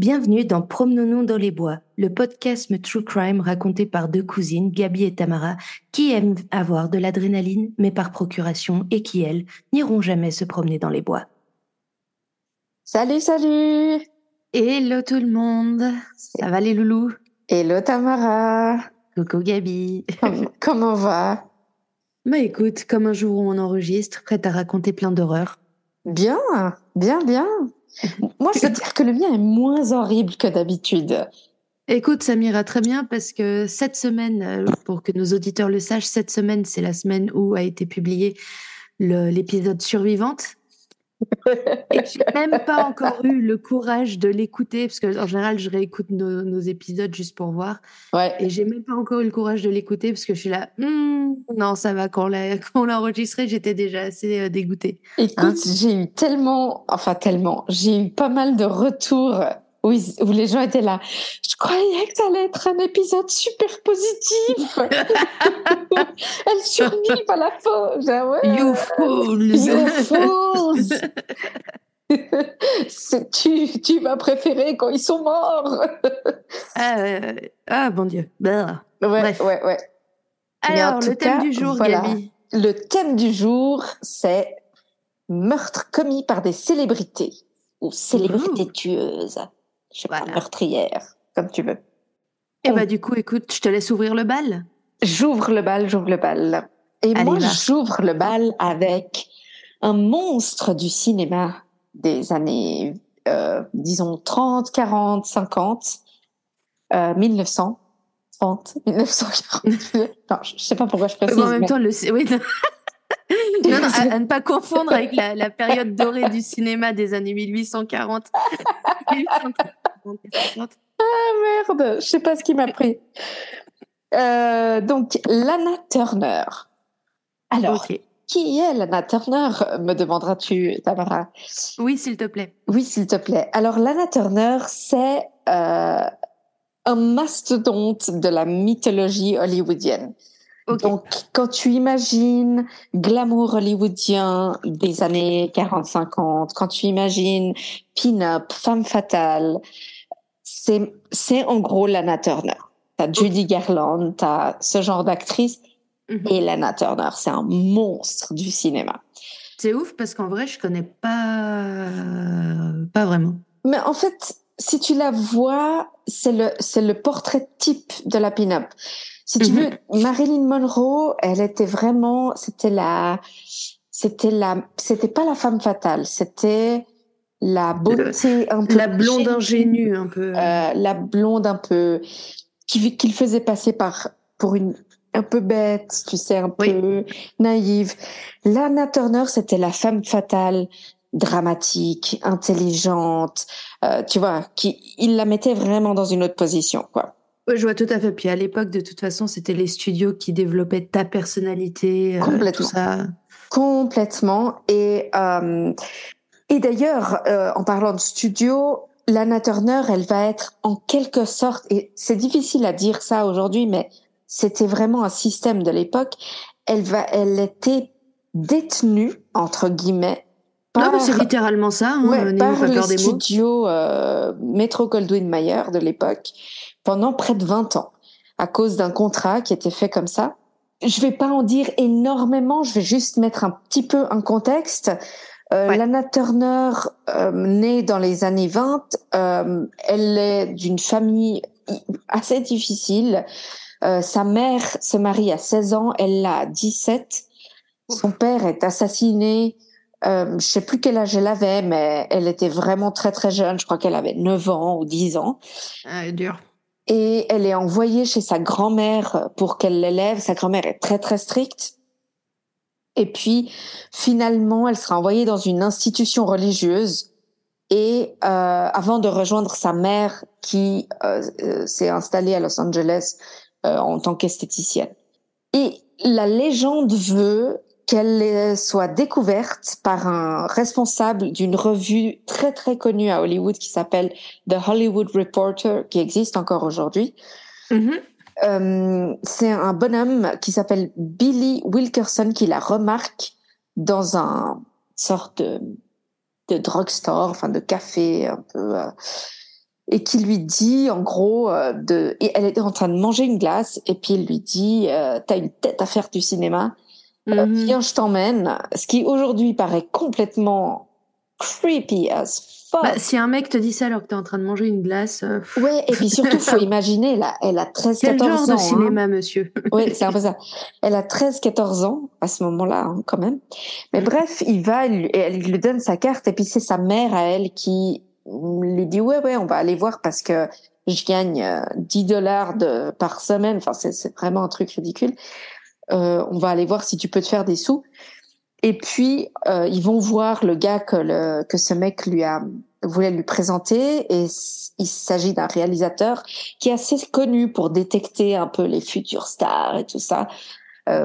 Bienvenue dans Promenons-nous dans les bois, le podcast True Crime raconté par deux cousines, Gabi et Tamara, qui aiment avoir de l'adrénaline, mais par procuration, et qui, elles, n'iront jamais se promener dans les bois. Salut, salut. Hello tout le monde. Ça va les loulous? Hello Tamara. Coucou Gabi. Comment, va? Bah écoute, comme un jour où on enregistre, prête à raconter plein d'horreurs. Bien, bien, bien moi, je veux dire que le mien est moins horrible que d'habitude. Écoute, ça m'ira très bien parce que cette semaine, euh, pour que nos auditeurs le sachent, cette semaine, c'est la semaine où a été publié l'épisode Survivante. Et j'ai même pas encore eu le courage de l'écouter, parce que en général, je réécoute nos, épisodes juste pour voir. Ouais. Et j'ai même pas encore eu le courage de l'écouter, parce que je suis là, hmm, non, ça va, quand on l'a enregistré, j'étais déjà assez euh, dégoûtée. Écoute, hein? j'ai eu tellement, enfin tellement, j'ai eu pas mal de retours où, où, les gens étaient là. Je croyais que ça allait être un épisode super positif. Elle survit à la fin. Ouais. You fools. You fools. tu, tu vas préférer quand ils sont morts. ah, euh, ah bon Dieu. Bah. Ouais, Bref. ouais, ouais. Alors, le thème du jour, Gabi. Le thème du jour, c'est meurtre commis par des célébrités ou célébrités tueuses. Je sais pas, meurtrière, comme tu veux. Et eh bah du coup, écoute, je te laisse ouvrir le bal. J'ouvre le bal, j'ouvre le bal. Et moi, j'ouvre le bal avec un monstre du cinéma des années, euh, disons, 30, 40, 50, euh, 1930, 1940. non, je sais pas pourquoi je précise. en même temps, le... Oui, non. non, non à, ne pas confondre avec la, la, période dorée du cinéma des années 1840. 1840. Ah merde, je sais pas ce qui m'a pris. Euh, donc, Lana Turner. Alors, qui est Lana Turner Me demanderas-tu, Tamara? Oui, s'il te plaît. Oui, s'il te plaît. Alors, Lana Turner, c'est euh, un mastodonte de la mythologie hollywoodienne. Donc, quand tu imagines glamour hollywoodien des années 40-50, quand tu imagines pin-up, femme fatale, c'est, c'est en gros Lana Turner. T'as Judy Garland, t'as ce genre d'actrice. Mhm. Et Lana Turner, c'est un monstre du cinéma. C'est ouf parce qu'en vrai, je connais pas, pas vraiment. Mais en fait, si tu la vois, c'est le, c'est le portrait type de la pin-up. Si tu veux, mhm. Marilyn Monroe, elle était vraiment, c'était la, c'était la, c'était pas la femme fatale, c'était la beauté un peu, la blonde ingénue un peu, euh, la blonde un peu, qui qu'il faisait passer par pour une un peu bête, tu sais, un peu naïve. Lana Turner, c'était la femme fatale, dramatique, intelligente, euh, tu vois, qui il la mettait vraiment dans une autre position, quoi je vois tout à fait. Puis à l'époque, de toute façon, c'était les studios qui développaient ta personnalité, euh, Complètement. tout ça. Complètement. Et, euh, et d'ailleurs, euh, en parlant de studio, Lana Turner, elle va être en quelque sorte, et c'est difficile à dire ça aujourd'hui, mais c'était vraiment un système de l'époque. Elle va, elle était détenue entre guillemets par, non, c'est littéralement ça. Hein, ouais, par les studios euh, Metro Goldwyn Mayer de l'époque pendant près de 20 ans à cause d'un contrat qui était fait comme ça. Je vais pas en dire énormément, je vais juste mettre un petit peu un contexte. Euh, Lana Turner, euh, née dans les années 20, euh, elle est d'une famille assez difficile. Sa mère se marie à 16 ans, elle a 17. Son père est assassiné. Je sais plus quel âge elle avait, mais elle était vraiment très très jeune. Je crois qu'elle avait 9 ans ou 10 ans. Ah, dur et elle est envoyée chez sa grand-mère pour qu'elle l'élève. Sa grand-mère est très très stricte. Et puis finalement, elle sera envoyée dans une institution religieuse et euh, avant de rejoindre sa mère qui euh, euh, s'est installée à Los Angeles en tant qu'esthéticienne. Et la légende veut qu'elle soit découverte par un responsable d'une revue très très connue à Hollywood qui s'appelle The Hollywood Reporter, qui existe encore aujourd'hui. Mm-hmm. Euh, c'est un bonhomme qui s'appelle Billy Wilkerson qui la remarque dans un sorte de, de drugstore, enfin de café un peu. Euh, et qui lui dit en gros de et elle était en train de manger une glace et puis il lui dit t'as une tête à faire du cinéma mm viens je t'emmène ce qui aujourd'hui paraît complètement creepy as bah, si un mec te dit ça alors que tu es en train de manger une glace. Euh, ouais, et puis surtout, faut imaginer, là, elle a 13, 14 Quel genre de hein. cinéma, monsieur? Oui, c'est un peu ça. Elle a 13, 14 ans à ce moment-là, hein, quand même. Mais bref, il va, elle, elle lui donne sa carte, et puis c'est sa mère à elle qui lui dit ouais, ouais, on va aller voir parce que je gagne 10 euh, dollars par semaine. Enfin, c'est vraiment un truc ridicule. Euh, on va aller voir si tu peux te faire des sous. Et puis, euh, ils vont voir le gars que, le, que ce mec lui a voulait lui présenter et il s'agit d'un réalisateur qui est assez connu pour détecter un peu les futures stars et tout ça. Euh,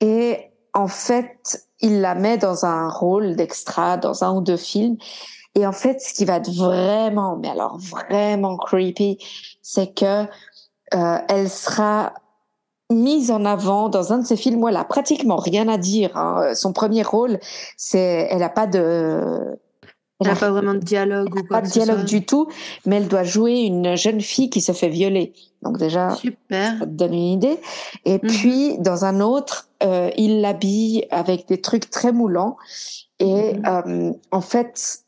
et en fait, il la met dans un rôle d'extra dans un ou deux films. Et en fait, ce qui va être vraiment, mais alors vraiment creepy, c'est que euh, elle sera mise en avant dans un de ses films où elle a pratiquement rien à dire. Hein. Son premier rôle, c'est, elle a pas de, elle n'a pas vraiment de dialogue ou quoi. Pas de dialogue du tout, mais elle doit jouer une jeune fille qui se fait violer. Donc déjà, Super. ça te donne une idée. Et mhm. puis dans un autre, euh, il l'habille avec des trucs très moulants. Et mhm. euh, en fait,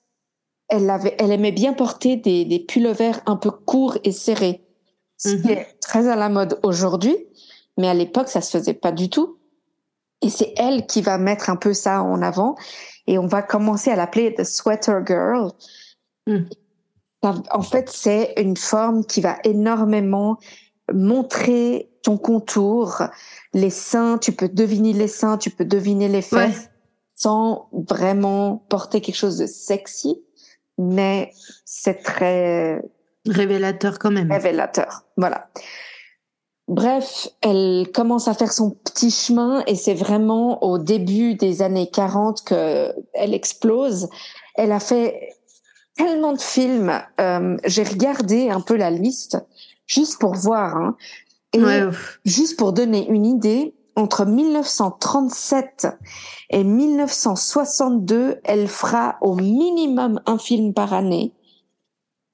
elle avait, elle aimait bien porter des, des pullovers un peu courts et serrés, ce qui mhm. est très à la mode aujourd'hui mais à l'époque, ça se faisait pas du tout. Et c'est elle qui va mettre un peu ça en avant. Et on va commencer à l'appeler The Sweater Girl. Hmm. En fait, c'est une forme qui va énormément montrer ton contour, les seins, tu peux deviner les seins, tu peux deviner les fesses, sans vraiment porter quelque chose de sexy, mais c'est très révélateur quand même. Révélateur, voilà. Bref, elle commence à faire son petit chemin et c'est vraiment au début des années 40 que elle explose. Elle a fait tellement de films. Euh, J'ai regardé un peu la liste juste pour voir. Hein. Et juste pour donner une idée, entre 1937 et 1962, elle fera au minimum un film par année.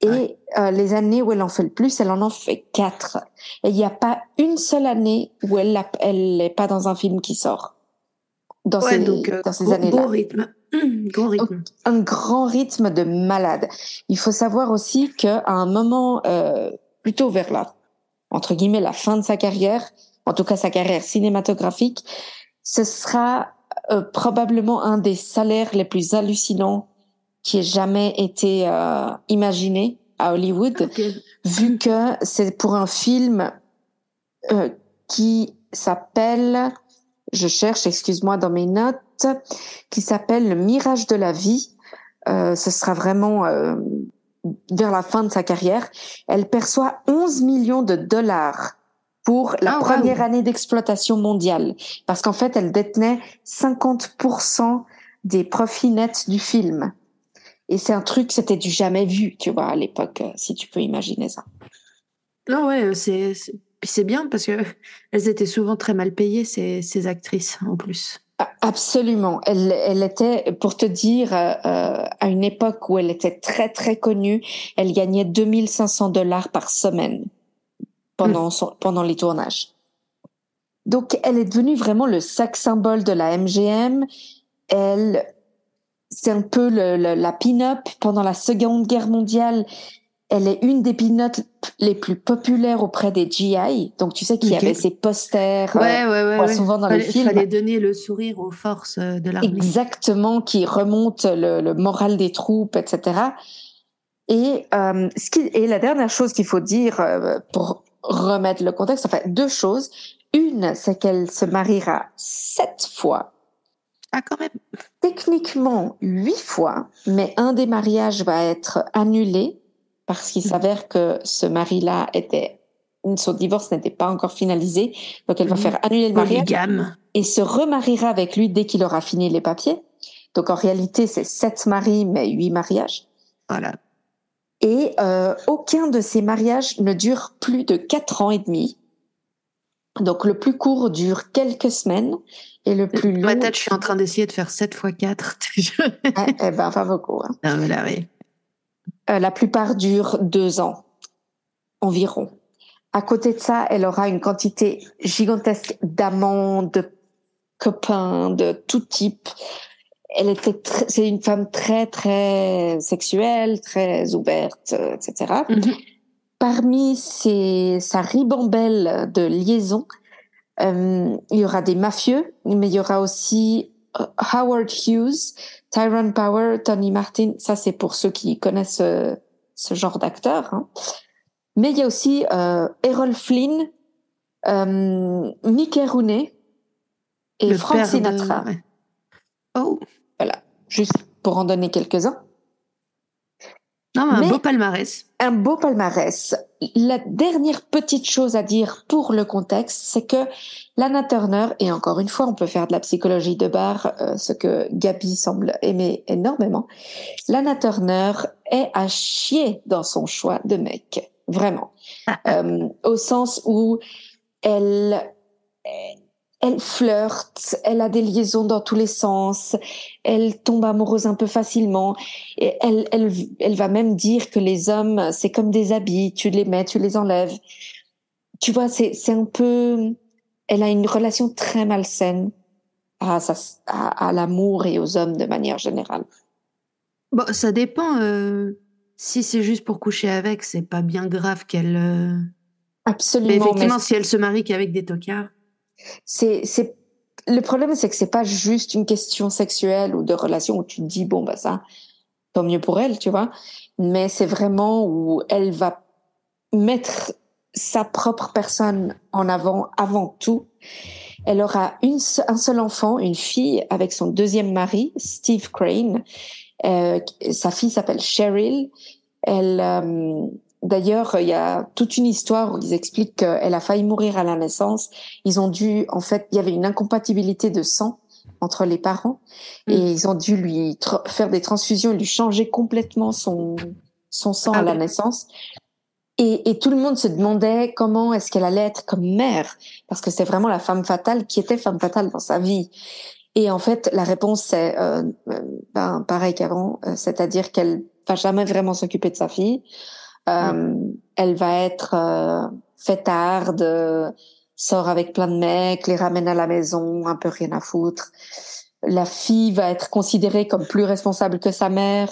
Et euh, les années où elle en fait le plus, elle en en fait quatre. Et il n'y a pas une seule année où elle elle n'est pas dans un film qui sort. Dans ces, donc, euh, dans ces années-là. rythme. Grand rythme. Un grand rythme de malade. Il faut savoir aussi qu'à un moment euh, plutôt vers la entre guillemets la fin de sa carrière, en tout cas sa carrière cinématographique, ce sera euh, probablement un des salaires les plus hallucinants qui ait jamais été euh, imaginé à Hollywood, vu que c'est pour un film euh, qui s'appelle, je cherche, excuse-moi dans mes notes, qui s'appelle Le Mirage de la vie. Euh, ce sera vraiment euh, vers la fin de sa carrière. Elle perçoit 11 millions de dollars pour la ah, première année d'exploitation mondiale, parce qu'en fait, elle détenait 50% des profits nets du film. Et c'est un truc, c'était du jamais vu, tu vois, à l'époque, euh, si tu peux imaginer ça. Non, ouais, euh, c'est c'est bien parce que elles étaient souvent très mal payées ces, ces actrices en plus. Absolument. Elle, elle était, pour te dire, euh, à une époque où elle était très très connue, elle gagnait 2500 dollars par semaine pendant son, pendant les tournages. Donc, elle est devenue vraiment le sac symbole de la MGM. Elle c'est un peu le, la pin-up pendant la Seconde Guerre mondiale. Elle est une des pin-up les plus populaires auprès des GI. Donc, tu sais qu'il y avait ces posters ouais, ouais, ouais, souvent dans les films. Il fallait donner le sourire aux forces euh, de l'armée. Exactement, qui remonte le, le, moral des troupes, etc. Et, euh, ce qui, et la dernière chose qu'il faut dire euh, pour remettre le contexte, enfin, deux choses. Une, c'est qu'elle se mariera sept fois ah, quand même. Techniquement, huit fois, mais un des mariages va être annulé parce qu'il s'avère que ce mari-là était, son divorce n'était pas encore finalisé, donc elle va faire annuler le mariage et se remariera avec lui dès qu'il aura fini les papiers. Donc en réalité, c'est sept maris, mais huit mariages. Voilà. Et euh, aucun de ces mariages ne dure plus de quatre ans et demi. Donc le plus court dure quelques semaines et le plus long. je suis en train d'essayer de faire 7 x 4. eh ben, pas beaucoup. Hein. Non, mais là, oui. Euh, la plupart durent deux ans environ. À côté de ça, elle aura une quantité gigantesque d'amants, de copains, de tout type. Elle était, c'est une femme très très sexuelle, très ouverte, etc. Mm-hmm. Parmi ses, sa ribambelle de liaisons, euh, il y aura des mafieux, mais il y aura aussi euh, Howard Hughes, Tyrone Power, Tony Martin. Ça, c'est pour ceux qui connaissent euh, ce genre d'acteur. Hein. Mais il y a aussi euh, Errol Flynn, euh, Mickey Rooney et Frank Sinatra. Oh. Voilà, juste pour en donner quelques-uns. Non, un beau palmarès. Un beau palmarès. La dernière petite chose à dire pour le contexte, c'est que Lana Turner, et encore une fois, on peut faire de la psychologie de bar, euh, ce que Gabi semble aimer énormément, Lana Turner est à chier dans son choix de mec vraiment. Ah. euh, au sens où elle, elle flirte, elle a des liaisons dans tous les sens, elle tombe amoureuse un peu facilement, et elle, elle, elle va même dire que les hommes, c'est comme des habits, tu les mets, tu les enlèves. Tu vois, c'est, c'est un peu, elle a une relation très malsaine à, à, à l'amour et aux hommes de manière générale. Bon, ça dépend. Euh, si c'est juste pour coucher avec, c'est pas bien grave qu'elle. Euh, Absolument. effectivement, si elle se marie qu'avec des tocards. C'est, le problème, c'est que c'est pas juste une question sexuelle ou de relation où tu te dis, bon, bah, ça, tant mieux pour elle, tu vois. Mais c'est vraiment où elle va mettre sa propre personne en avant avant tout. Elle aura une, un seul enfant, une fille, avec son deuxième mari, Steve Crane, euh, sa fille s'appelle Cheryl. Elle, euh, d'ailleurs, il y a toute une histoire où ils expliquent qu'elle a failli mourir à la naissance. Ils ont dû, en fait, il y avait une incompatibilité de sang entre les parents et mm. ils ont dû lui faire des transfusions, lui changer complètement son son sang ah à la naissance. Et, et, tout le monde se demandait comment est-ce qu'elle allait être comme mère, parce que c'est vraiment la femme fatale qui était femme fatale dans sa vie. Et en fait, la réponse c'est euh, ben, pareil qu'avant, euh, c'est-à-dire qu'elle va jamais vraiment s'occuper de sa fille. Euh, Elle va être euh, fêtarde, sort avec plein de mecs, les ramène à la maison, un peu rien à foutre. La fille va être considérée comme plus responsable que sa mère.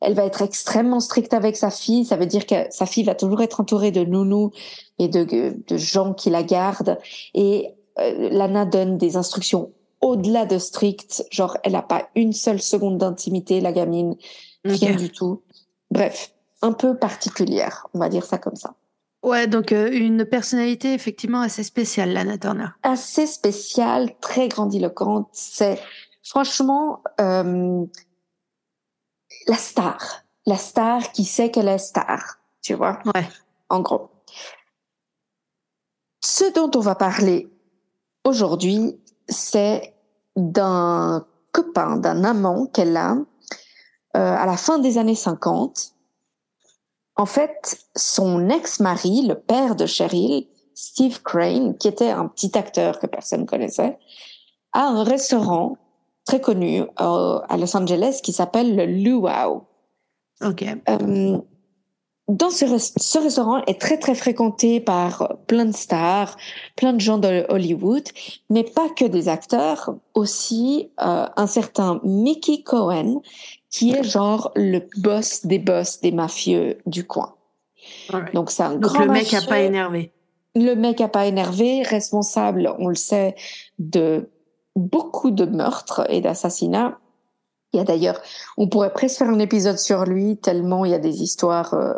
Elle va être extrêmement stricte avec sa fille. Ça veut dire que sa fille va toujours être entourée de nounous et de, de gens qui la gardent. Et euh, Lana donne des instructions au-delà de strict, genre elle n'a pas une seule seconde d'intimité, la gamine, rien du tout. Bref, un peu particulière, on va dire ça comme ça. Ouais, donc euh, une personnalité effectivement assez spéciale, Lana Turner. Assez spéciale, très grandiloquente. C'est franchement euh, la star, la star qui sait qu'elle est star, tu vois. Ouais. En gros. Ce dont on va parler aujourd'hui, c'est d'un copain, d'un amant qu'elle a euh, à la fin des années 50. En fait, son ex-mari, le père de Cheryl, Steve Crane, qui était un petit acteur que personne connaissait, a un restaurant très connu euh, à Los Angeles qui s'appelle le Luau. Ok. Euh, dans ce, ce, restaurant est très très fréquenté par plein de stars, plein de gens de Hollywood, mais pas que des acteurs, aussi euh, un certain Mickey Cohen qui est genre le boss des boss des mafieux du coin. Donc c'est un Donc le mec a pas énervé. Le mec a pas énervé, responsable, on le sait, de beaucoup de meurtres et d'assassinats. Il y a d'ailleurs, on pourrait presque faire un épisode sur lui tellement il y a des histoires euh,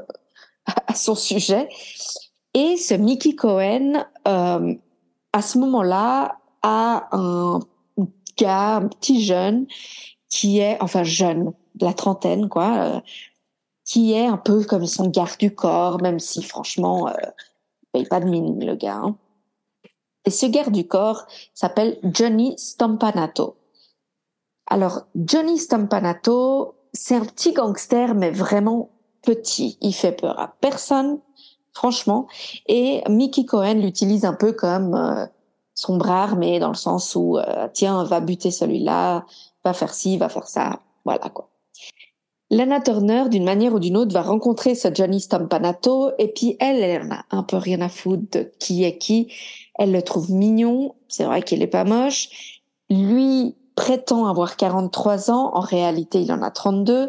à son sujet. Et ce Mickey Cohen, euh, à ce moment-là, a un gars, un petit jeune, qui est, enfin jeune, de la trentaine, quoi, euh, qui est un peu comme son garde du corps, même si franchement, euh, paye pas de mine, le gars. Hein. Et ce garde du corps s'appelle Johnny Stampanato. Alors, Johnny Stampanato, c'est un petit gangster, mais vraiment petit, il fait peur à personne, franchement. Et Mickey Cohen l'utilise un peu comme euh, son bras armé, dans le sens où, euh, tiens, va buter celui-là, va faire ci, va faire ça, voilà quoi. Lana Turner, d'une manière ou d'une autre, va rencontrer ce Johnny Stompanato et puis elle, elle en a un peu rien à foutre de qui est qui. Elle le trouve mignon, c'est vrai qu'il est pas moche. Lui prétend avoir 43 ans, en réalité il en a 32.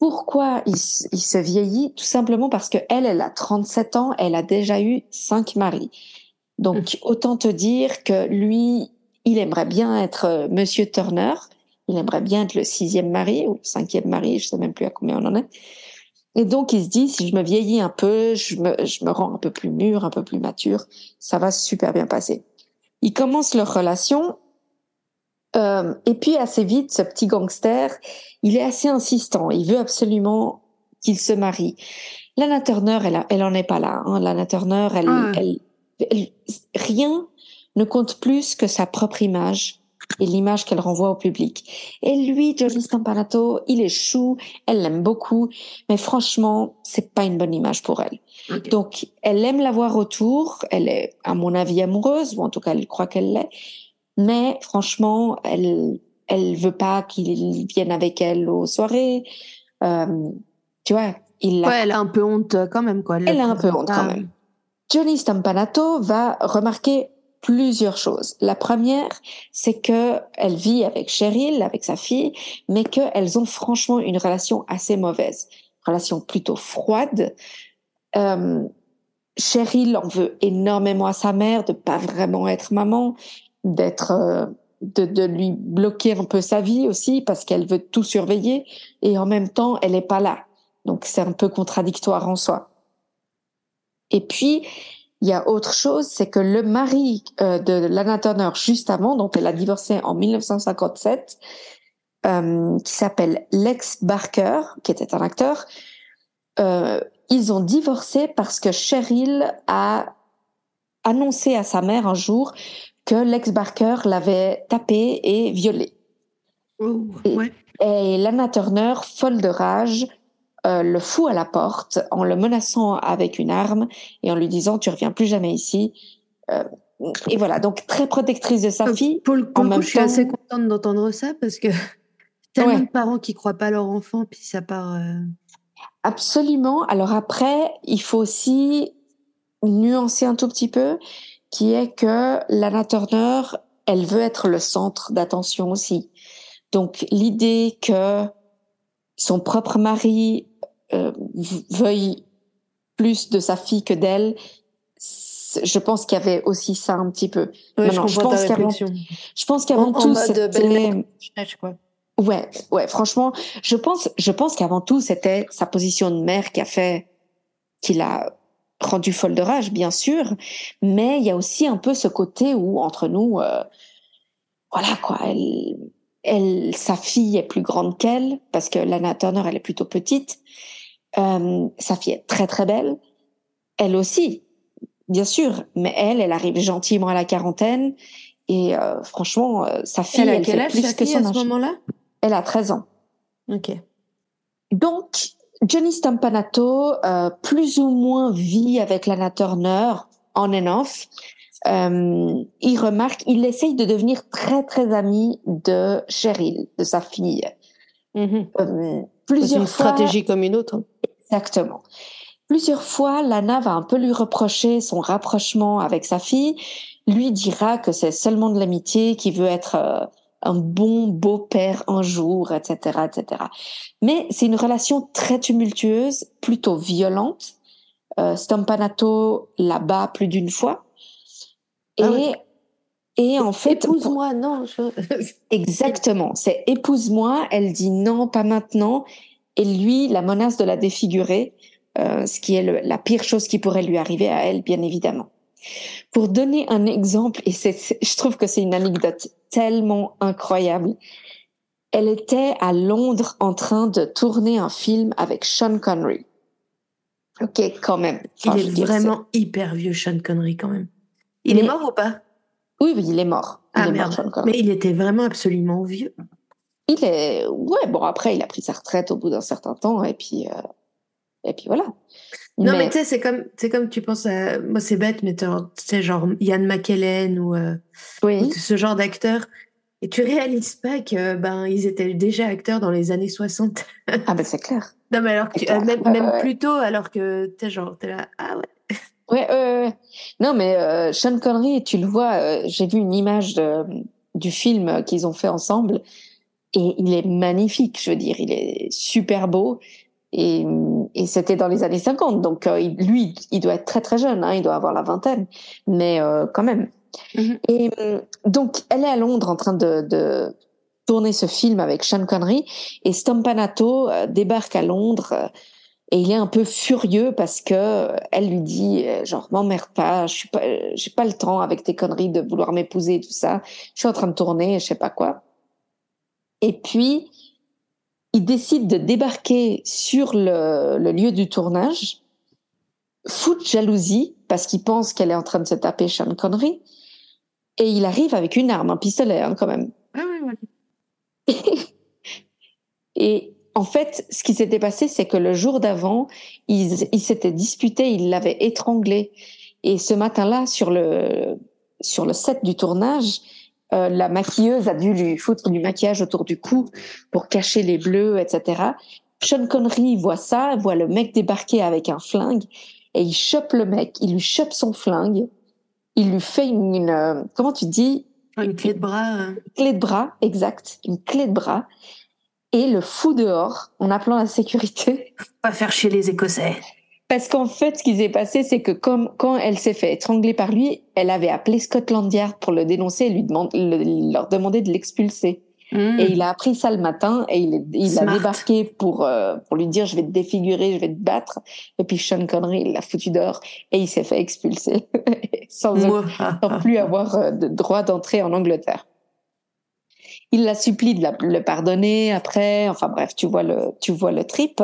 Pourquoi il, il se vieillit? Tout simplement parce que elle, elle a 37 ans, elle a déjà eu cinq maris. Donc autant te dire que lui, il aimerait bien être euh, Monsieur Turner il aimerait bien être le sixième mari ou le cinquième mari, je sais même plus à combien on en est. Et donc, il se dit, si je me vieillis un peu, je me, je me rends un peu plus mûr, un peu plus mature, ça va super bien passer. Ils commencent leur relation. Euh, et puis, assez vite, ce petit gangster, il est assez insistant. Il veut absolument qu'il se marie. Lana Turner, elle, elle en est pas là. Hein. Lana Turner, elle, ah. elle, rien ne compte plus que sa propre image et l'image qu'elle renvoie au public. Et lui, Johnny Stampanato, il est chou, elle l'aime beaucoup, mais franchement, c'est pas une bonne image pour elle. Donc, elle aime la voir autour, elle est, à mon avis, amoureuse, ou en tout cas, elle croit qu'elle l'est, mais franchement, elle, elle veut pas qu'il vienne avec elle aux soirées. Euh, tu vois, il ouais, elle a un peu honte quand même, quoi. Elle, elle a un peu honte quand même. Johnny Stampanato va remarquer plusieurs choses. La première, c'est que elle vit avec Cheryl, avec sa fille, mais qu'elles ont franchement une relation assez mauvaise, relation plutôt froide. Euh, Cheryl en veut énormément à sa mère de pas vraiment être maman, d'être euh, de, lui bloquer un peu sa vie aussi parce qu'elle veut tout surveiller et en même temps elle est pas là. Donc c'est un peu contradictoire en soi. Et puis il y a autre chose, c'est que le mari euh, de Lana Turner juste avant, dont elle a divorcé en 1957, euh, qui s'appelle Lex Barker, qui était un acteur, euh, ils ont divorcé parce que Cheryl a annoncé à sa mère un jour que Lex Barker l'avait tapé et violé. ouais. et Lana Turner, folle de rage, euh, le fout à la porte en le menaçant avec une arme et en lui disant tu reviens plus jamais ici. Euh, et voilà, donc très protectrice de sa fille. Pour le coup, je suis assez contente d'entendre ça parce que tellement de parents qui croient pas leur enfant puis ça part. Euh, Absolument. Alors après, il faut aussi nuancer un tout petit peu, qui est que Lana Turner, elle veut être le centre d'attention aussi. Donc l'idée que son propre mari euh, veuille plus de sa fille que d'elle, je pense qu'il y avait aussi ça un petit peu. Ouais, je, je, pense qu'avant, je pense qu'avant tout, c'était. Ouais, ouais, franchement, je pense, je pense qu'avant tout, c'était sa position de mère qui a fait, qui l'a rendu folle de rage, bien sûr, mais il y a aussi un peu ce côté où, entre nous, euh, voilà, quoi, elle, elle, sa fille est plus grande qu'elle, parce que Lana Turner, elle est plutôt petite, euh, sa fille est très très belle. Elle aussi, bien sûr, mais elle, elle arrive gentiment à la quarantaine. Et euh, franchement, euh, sa fille, elle, a quel âge, plus que son à ce moment-là? Elle a 13 ans. Ok. Donc, Johnny Stampanato, plus ou moins vit avec Lana Turner, on and off. Il remarque, il essaye de devenir très très ami de Cheryl, de sa fille. Euh, plusieurs une stratégie comme une autre. Hein. Exactement. Plusieurs fois, Lana va un peu lui reprocher son rapprochement avec sa fille. Lui dira que c'est seulement de l'amitié, qu'il veut être euh, un bon beau-père un jour, etc., etc. Mais c'est une relation très tumultueuse, plutôt violente. Euh, Stampanato la bat plus d'une fois. Ah et, et en fait... Épouse-moi, non. Exactement, c'est épouse-moi. Elle dit non, pas maintenant et lui la menace de la défigurer, euh, ce qui est la pire chose qui pourrait lui arriver à elle, bien évidemment. Pour donner un exemple, et c'est, je trouve que c'est une anecdote tellement incroyable, elle était à Londres en train de tourner un film avec Sean Connery. Ok, quand même. il est vraiment hyper vieux, Sean Connery, quand même. Il est mort ou pas? Oui, oui, il est mort. ah merde. Mais il était vraiment absolument vieux. Il est, ouais, bon, après, il a pris sa retraite au bout d'un certain temps, et puis, euh, et puis voilà. Non, mais, tu sais, c'est comme, c'est comme tu penses à, moi, c'est bête, mais tu sais, genre Ian McKellen ou, euh, oui. ce genre d'acteur. Et tu réalises pas que ben ils étaient déjà acteurs dans les années 60. ah ben c'est clair. Non mais alors que même, même plus tôt alors que t'es genre t'es là ah ouais. Ouais, ouais, non mais euh, Sean Connery, tu le vois, euh, j'ai vu une image de, du film qu'ils ont fait ensemble et il est magnifique, je veux dire, il est super beau et, et c'était dans les années 50, donc euh, lui, il doit être très très jeune, hein, il doit avoir la vingtaine, mais euh, quand même. Mm-hmm. Et donc, elle est à Londres en train de, de tourner ce film avec Sean Connery et Stompanato euh, débarque à Londres et il est un peu furieux parce que elle lui dit genre m'emmerde pas, je suis pas j'ai pas le temps avec tes conneries de vouloir m'épouser et tout ça. Je suis en train de tourner, je sais pas quoi. Et puis il décide de débarquer sur le, le lieu du tournage, fou de jalousie parce qu'il pense qu'elle est en train de se taper Sean Connery et il arrive avec une arme, un pistolet hein, quand même. Ah oui, oui. et en fait, ce qui s'était passé, c'est que le jour d'avant, ils il s'étaient disputés, il l'avait étranglé. Et ce matin-là, sur le, sur le set du tournage, euh, la maquilleuse a dû lui foutre du maquillage autour du cou pour cacher les bleus, etc. Sean Connery voit ça, voit le mec débarquer avec un flingue et il chope le mec, il lui chope son flingue, il lui fait une, euh, comment tu dis? Une clé de bras. Une euh. clé de bras, exact, une clé de bras et le fou dehors en appelant la sécurité. Pas faire chier les Écossais. Parce qu'en fait, ce qui s'est passé, c'est que comme quand elle s'est fait étrangler par lui, elle avait appelé Scotland Yard pour le dénoncer et lui demande, leur demander de l'expulser. Hmm. Et il a appris ça le matin et il, il a débarqué pour euh, pour lui dire je vais te défigurer, je vais te battre. Et puis Sean Connery il l'a foutu dehors et il s'est fait expulser sans, sans, plus avoir euh, de droit d'entrée en Angleterre. Il la supplie de le pardonner après. Enfin bref, tu vois le, tu vois le trip.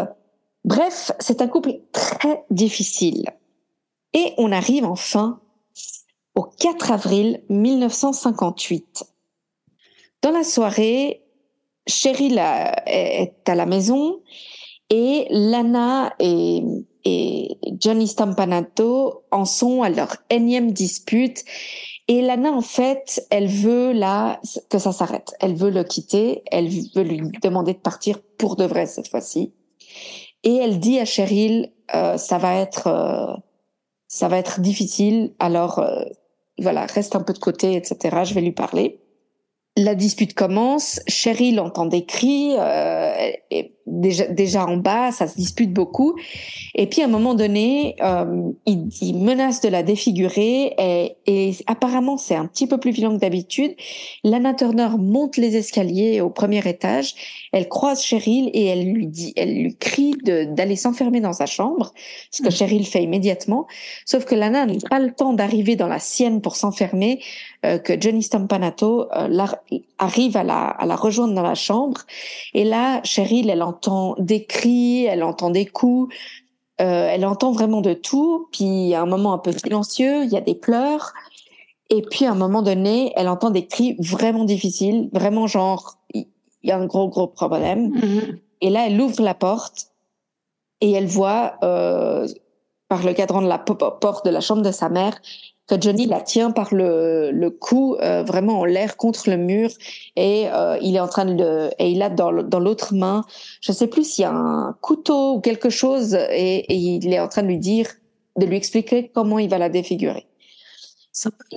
Bref, c'est un couple très difficile. Et on arrive enfin au 4 avril 1958. Dans la soirée, Cheryl est à la maison et Lana et, et Johnny Stampanato en sont à leur énième dispute et Lana, en fait, elle veut là que ça s'arrête. Elle veut le quitter. Elle veut lui demander de partir pour de vrai cette fois-ci. Et elle dit à Cheryl, euh, ça va être, euh, ça va être difficile. Alors euh, voilà, reste un peu de côté, etc. Je vais lui parler la dispute commence. Cheryl entend des cris, euh, et déjà, déjà en bas, ça se dispute beaucoup. Et puis à un moment donné, euh, il, il, menace de la défigurer et, et apparemment c'est un petit peu plus violent que d'habitude. Lana Turner monte les escaliers au premier étage. Elle croise Cheryl et elle lui dit, elle lui crie d'aller s'enfermer dans sa chambre, ce que mm. Cheryl fait immédiatement. Sauf que Lana n'a pas le temps d'arriver dans la sienne pour s'enfermer, euh, que Johnny Stampanato euh, arrive à la, à la rejoindre dans la chambre. Et là, Cheryl, elle entend des cris, elle entend des coups, euh, elle entend vraiment de tout. Puis il y a un moment un peu silencieux, il y a des pleurs. Et puis à un moment donné, elle entend des cris vraiment difficiles, vraiment genre il y a un gros gros problème. Mm-hmm. Et là, elle ouvre la porte et elle voit euh, par le cadran de la porte de la chambre de sa mère que Johnny la tient par le, le cou euh, vraiment en l'air contre le mur et euh, il est en train de et il a dans, dans l'autre main je sais plus s'il y a un couteau ou quelque chose et, et, il est en train de lui dire de lui expliquer comment il va la défigurer.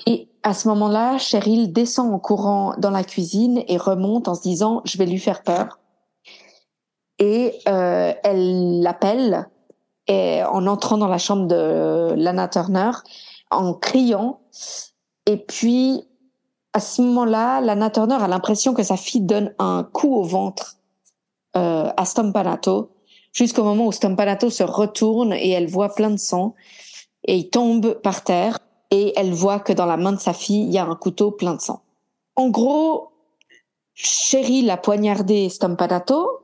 Et à ce moment-là Cheryl descend en courant dans la cuisine et remonte en se disant je vais lui faire peur. Et euh, elle l'appelle et en entrant dans la chambre de Lana Turner en criant. Et puis, à ce moment-là, Lana Turner a l'impression que sa fille donne un coup au ventre euh, à Stompanato, jusqu'au moment où Stompanato se retourne et elle voit plein de sang, et il tombe par terre, et elle voit que dans la main de sa fille, il y a un couteau plein de sang. En gros, Cheryl a poignardé Stompanato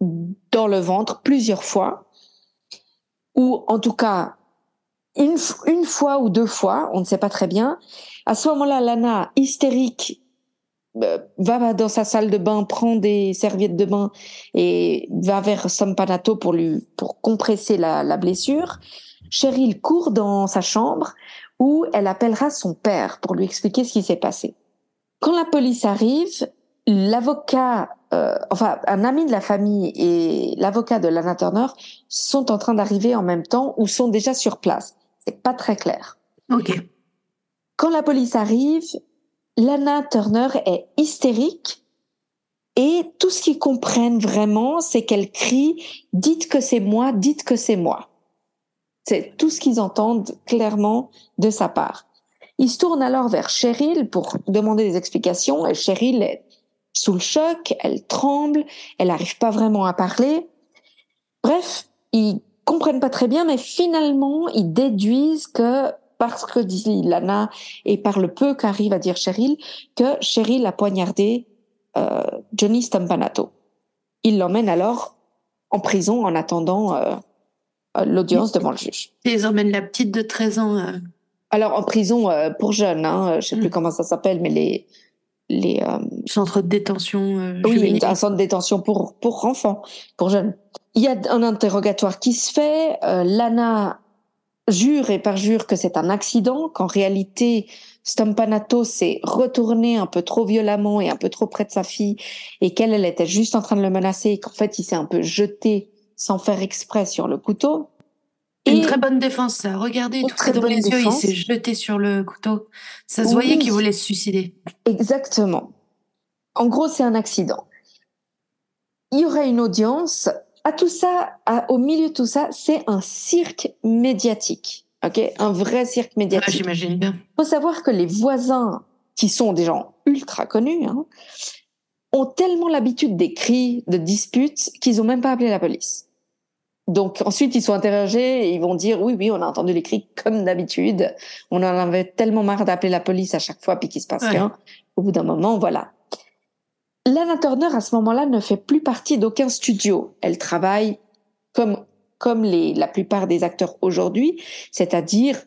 dans le ventre plusieurs fois, ou en tout cas une, une fois ou deux fois, on ne sait pas très bien. À ce moment-là, Lana, hystérique, euh, va dans sa salle de bain, prend des serviettes de bain et va vers Sampanato pour lui pour compresser la, la blessure. Cheryl court dans sa chambre où elle appellera son père pour lui expliquer ce qui s'est passé. Quand la police arrive, l'avocat, euh, enfin un ami de la famille et l'avocat de Lana Turner sont en train d'arriver en même temps ou sont déjà sur place. C'est pas très clair. Ok. Quand la police arrive, Lana Turner est hystérique et tout ce qu'ils comprennent vraiment, c'est qu'elle crie « dites que c'est moi, dites que c'est moi ». C'est tout ce qu'ils entendent clairement de sa part. Ils se tournent alors vers Cheryl pour demander des explications et Cheryl est sous le choc, elle tremble, elle n'arrive pas vraiment à parler. Bref, ils comprennent pas très bien, mais finalement, ils déduisent que parce que dit Lana et par le peu qu'arrive à dire Cheryl, que Cheryl a poignardé euh, Johnny Stampanato. Il l'emmène alors en prison en attendant euh, euh, l'audience devant le juge. Ils emmènent la petite de 13 ans. Alors en prison pour jeunes, hein, je sais plus mm. comment ça s'appelle, mais les les centres de détention. oui, un centre de détention pour pour enfants, pour jeunes. Il y a un interrogatoire qui se fait. Lana jure et perjure que c'est un accident, qu'en réalité, Stompanato s'est retourné un peu trop violemment et un peu trop près de sa fille et qu'elle, elle était juste en train de le menacer et qu'en fait, il s'est un peu jeté sans faire exprès sur le couteau. Une très bonne défense, ça. Regardez, tout très dans les yeux, il s'est jeté sur le couteau. Ça se voyait qu'il voulait se suicider. Exactement. En gros, c'est un accident. Il y aurait une audience à tout ça, au milieu de tout ça, c'est un cirque médiatique. Ok, un vrai cirque médiatique. J'imagine bien. Il faut savoir que les voisins, qui sont des gens ultra connus, hein, ont tellement l'habitude des cris, de disputes, qu'ils ont même pas appelé la police. Donc ensuite, ils sont interrogés et ils vont dire oui, oui, on a entendu les cris comme d'habitude. On en avait tellement marre d'appeler la police à chaque fois puis qu'il se passe rien. Au bout d'un moment, voilà. Lana Turner, à ce moment-là, ne fait plus partie d'aucun studio. Elle travaille comme, comme les, la plupart des acteurs aujourd'hui, c'est-à-dire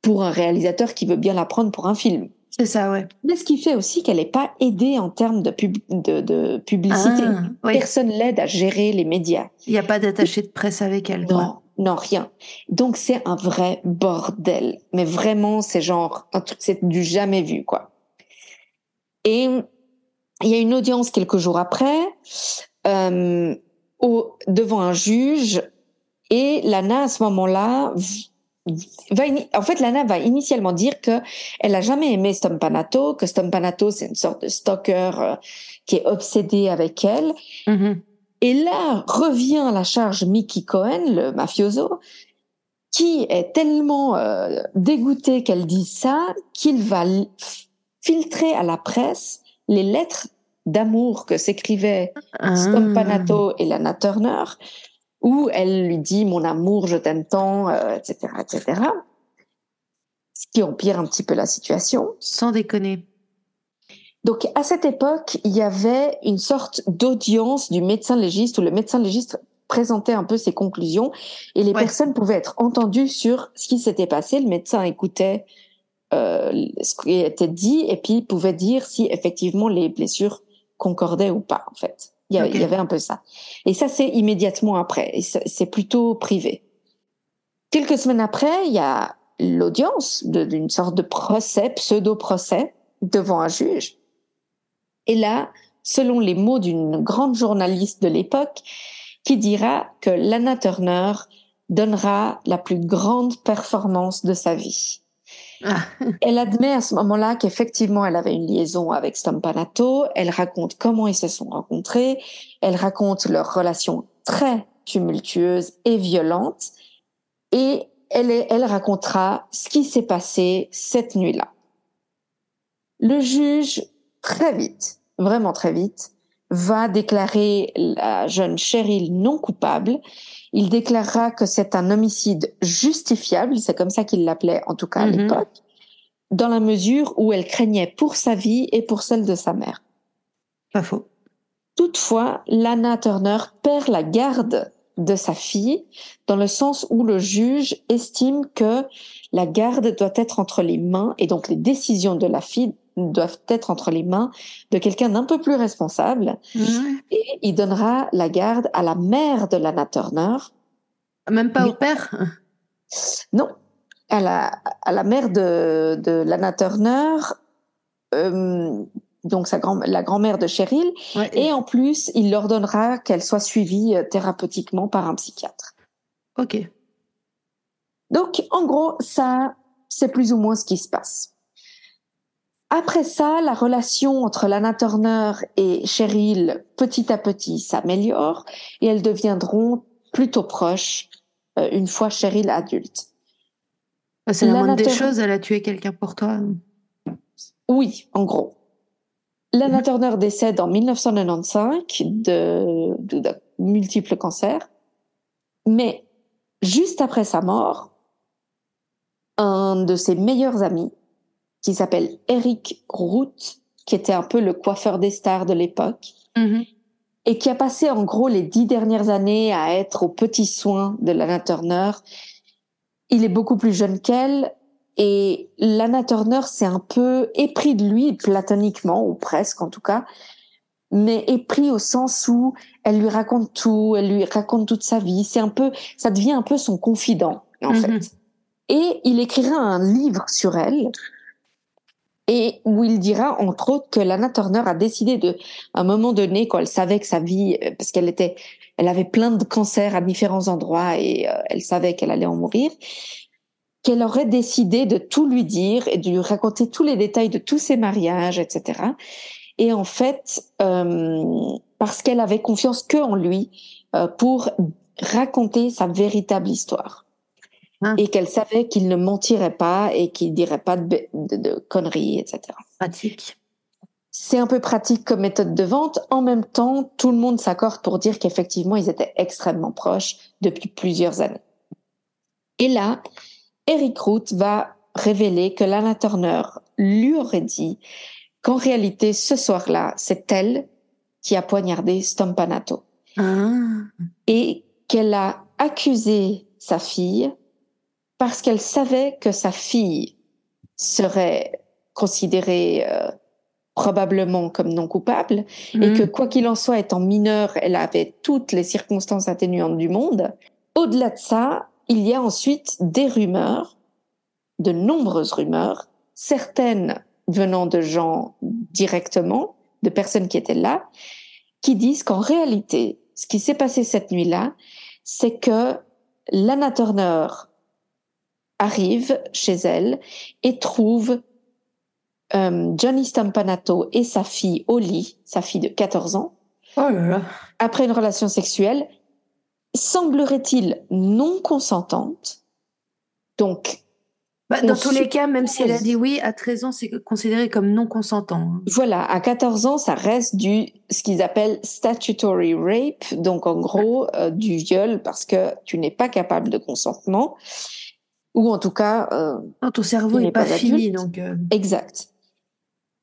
pour un réalisateur qui veut bien la prendre pour un film. C'est ça, ouais. Mais ce qui fait aussi qu'elle n'est pas aidée en termes de, pub, de, de publicité. Ah, Personne l'aide à gérer les médias. Il n'y a pas d'attaché de presse avec elle. Non, non, rien. Donc c'est un vrai bordel. Mais vraiment, c'est genre un truc, c'est du jamais vu, quoi. Et il y a une audience quelques jours après euh, au, devant un juge et Lana à ce moment-là va en fait Lana va initialement dire que elle a jamais aimé Stompanato, que Stompanato c'est une sorte de stalker euh, qui est obsédé avec elle. Mm-hmm. Et là revient à la charge Mickey Cohen, le mafioso, qui est tellement euh, dégoûté qu'elle dise ça qu'il va filtrer à la presse les lettres d'amour que s'écrivaient ah. Stompanato et Lana Turner, où elle lui dit mon amour, je t'aime tant, etc., euh, etc. Ce qui empire un petit peu la situation. Sans déconner. Donc à cette époque, il y avait une sorte d'audience du médecin légiste où le médecin légiste présentait un peu ses conclusions et les personnes pouvaient être entendues sur ce qui s'était passé. Le médecin écoutait euh, ce qui était dit et puis pouvait dire si effectivement les blessures concordaient ou pas en fait. Il y, y avait un peu ça. Et ça c'est immédiatement après. C'est plutôt privé. Quelques semaines après, il y a l'audience d'une sorte de procès, pseudo-procès, devant un juge. Et là, selon les mots d'une grande journaliste de l'époque, qui dira que Lana Turner donnera la plus grande performance de sa vie. Ah. elle admet à ce moment-là qu'effectivement, elle avait une liaison avec Stompanato. Elle raconte comment ils se sont rencontrés. Elle raconte leur relation très tumultueuse et violente. Et elle, elle racontera ce qui s'est passé cette nuit-là. Le juge, très vite, vraiment très vite, va déclarer la jeune Cheryl non coupable. Il déclarera que c'est un homicide justifiable, c'est comme ça qu'il l'appelait en tout cas à mhm. l'époque, dans la mesure où elle craignait pour sa vie et pour celle de sa mère. Pas faux. Toutefois, Lana Turner perd la garde de sa fille dans le sens où le juge estime que la garde doit être entre les mains et donc les décisions de la fille doivent être entre les mains de quelqu'un d'un peu plus responsable. Et il donnera la garde à la mère de Lana Turner. Même pas au père? Non, à la, à la mère de, de Lana Turner, euh, donc sa grand, la grand-mère de Cheryl, et en plus, il leur donnera qu'elle soit suivie euh, thérapeutiquement par un psychiatre. Ok. Donc, en gros, ça, c'est plus ou moins ce qui se passe. Après ça, la relation entre Lana Turner et Cheryl, petit à petit, s'améliore et elles deviendront plutôt proches euh, une fois Cheryl adulte. Ah, c'est la moindre des choses, elle a tué quelqu'un pour toi. Oui, en gros. Lana mhm. Turner décède en 1995 de, de, multiples cancers. Mais juste après sa mort, un de ses meilleurs amis, qui s'appelle Eric Root, qui était un peu le coiffeur des stars de l'époque, mhm. et qui a passé en gros les dix dernières années à être aux petits soins de Lana Turner. Il est beaucoup plus jeune qu'elle, et Lana Turner s'est un peu épris de lui, platoniquement, ou presque en tout cas, mais épris au sens où elle lui raconte tout, elle lui raconte toute sa vie. C'est un peu, ça devient un peu son confident, en mhm. fait. Et il écrira un livre sur elle, et où il dira entre autres que Lana Turner a décidé de, à un moment donné, quand elle savait que sa vie, euh, parce qu'elle était, elle avait plein de cancers à différents endroits et euh, elle savait qu'elle allait en mourir, qu'elle aurait décidé de tout lui dire et de lui raconter tous les détails de tous ses mariages, etc. Et en fait, euh, parce qu'elle avait confiance que en lui pour raconter sa véritable histoire. Ah. Et qu'elle savait qu'il ne mentirait pas et qu'il dirait pas de, de conneries, etc. Pratique. C'est un peu pratique comme méthode de vente. En même temps, tout le monde s'accorde pour dire qu'effectivement, ils étaient extrêmement proches depuis plusieurs années. Et là, Eric Root va révéler que Lana Turner lui aurait dit qu'en réalité, ce soir-là, c'est elle qui a poignardé Stompanato. Ah. Et qu'elle a accusé sa fille parce qu'elle savait que sa fille serait considérée euh, probablement comme non coupable et mm. que quoi qu'il en soit, étant mineure, elle avait toutes les circonstances atténuantes du monde. Au-delà de ça, il y a ensuite des rumeurs, de nombreuses rumeurs, certaines venant de gens directement, de personnes qui étaient là, qui disent qu'en réalité, ce qui s'est passé cette nuit-là, c'est que Lana Turner arrive chez elle et trouve euh, Johnny Stampanato et sa fille au lit, sa fille de 14 ans, oh après une relation sexuelle semblerait-il non consentante. Donc, bah, dans tous les cas, même si elle a dit oui, à 13 ans, c'est considéré comme non consentant. Hein. Voilà, à 14 ans, ça reste du ce qu'ils appellent statutory rape, donc en gros euh, du viol parce que tu n'es pas capable de consentement, ou en tout cas, euh, ton cerveau n'est pas, fini, donc. Euh. Exact.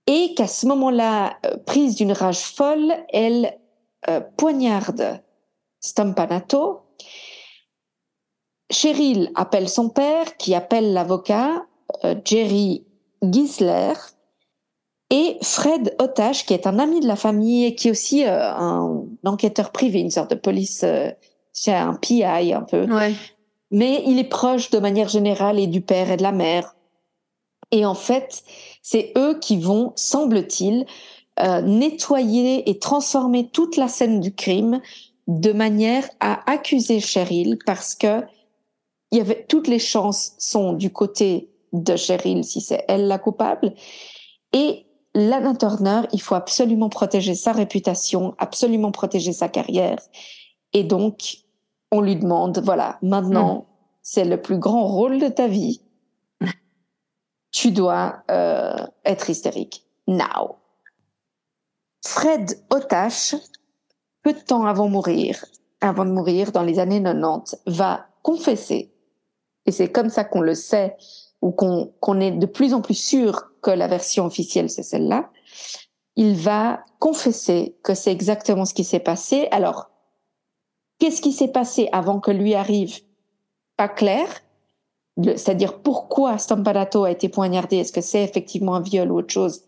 Et qu'à ce moment-là, euh, prise d'une rage folle, elle poignarde Stampanato. Cheryl appelle son père, qui appelle l'avocat euh, Jerry Gisler, et Fred Otash, qui est un ami de la famille et qui est aussi euh, un, enquêteur privé, une sorte de police, euh, c'est un PI un peu. Mais il est proche de manière générale et du père et de la mère. Et en fait, c'est eux qui vont, semble-t-il, nettoyer et transformer toute la scène du crime de manière à accuser Cheryl parce que y avait toutes les chances sont du côté de Cheryl si c'est elle la coupable et Lana Turner, il faut absolument protéger sa réputation, absolument protéger sa carrière et donc on lui demande voilà, maintenant mm. c'est le plus grand rôle de ta vie. tu dois euh, être hystérique. Now. Fred Otache, peu de temps avant mourir, avant de mourir dans les années 90, va confesser, et c'est comme ça qu'on le sait, ou qu'on est de plus en plus sûr que la version officielle c'est celle-là, il va confesser que c'est exactement ce qui s'est passé. Alors, qu'est-ce qui s'est passé avant que lui arrive? Pas clair. C'est-à-dire pourquoi Stampanato a été poignardé? Est-ce que c'est effectivement un viol ou autre chose?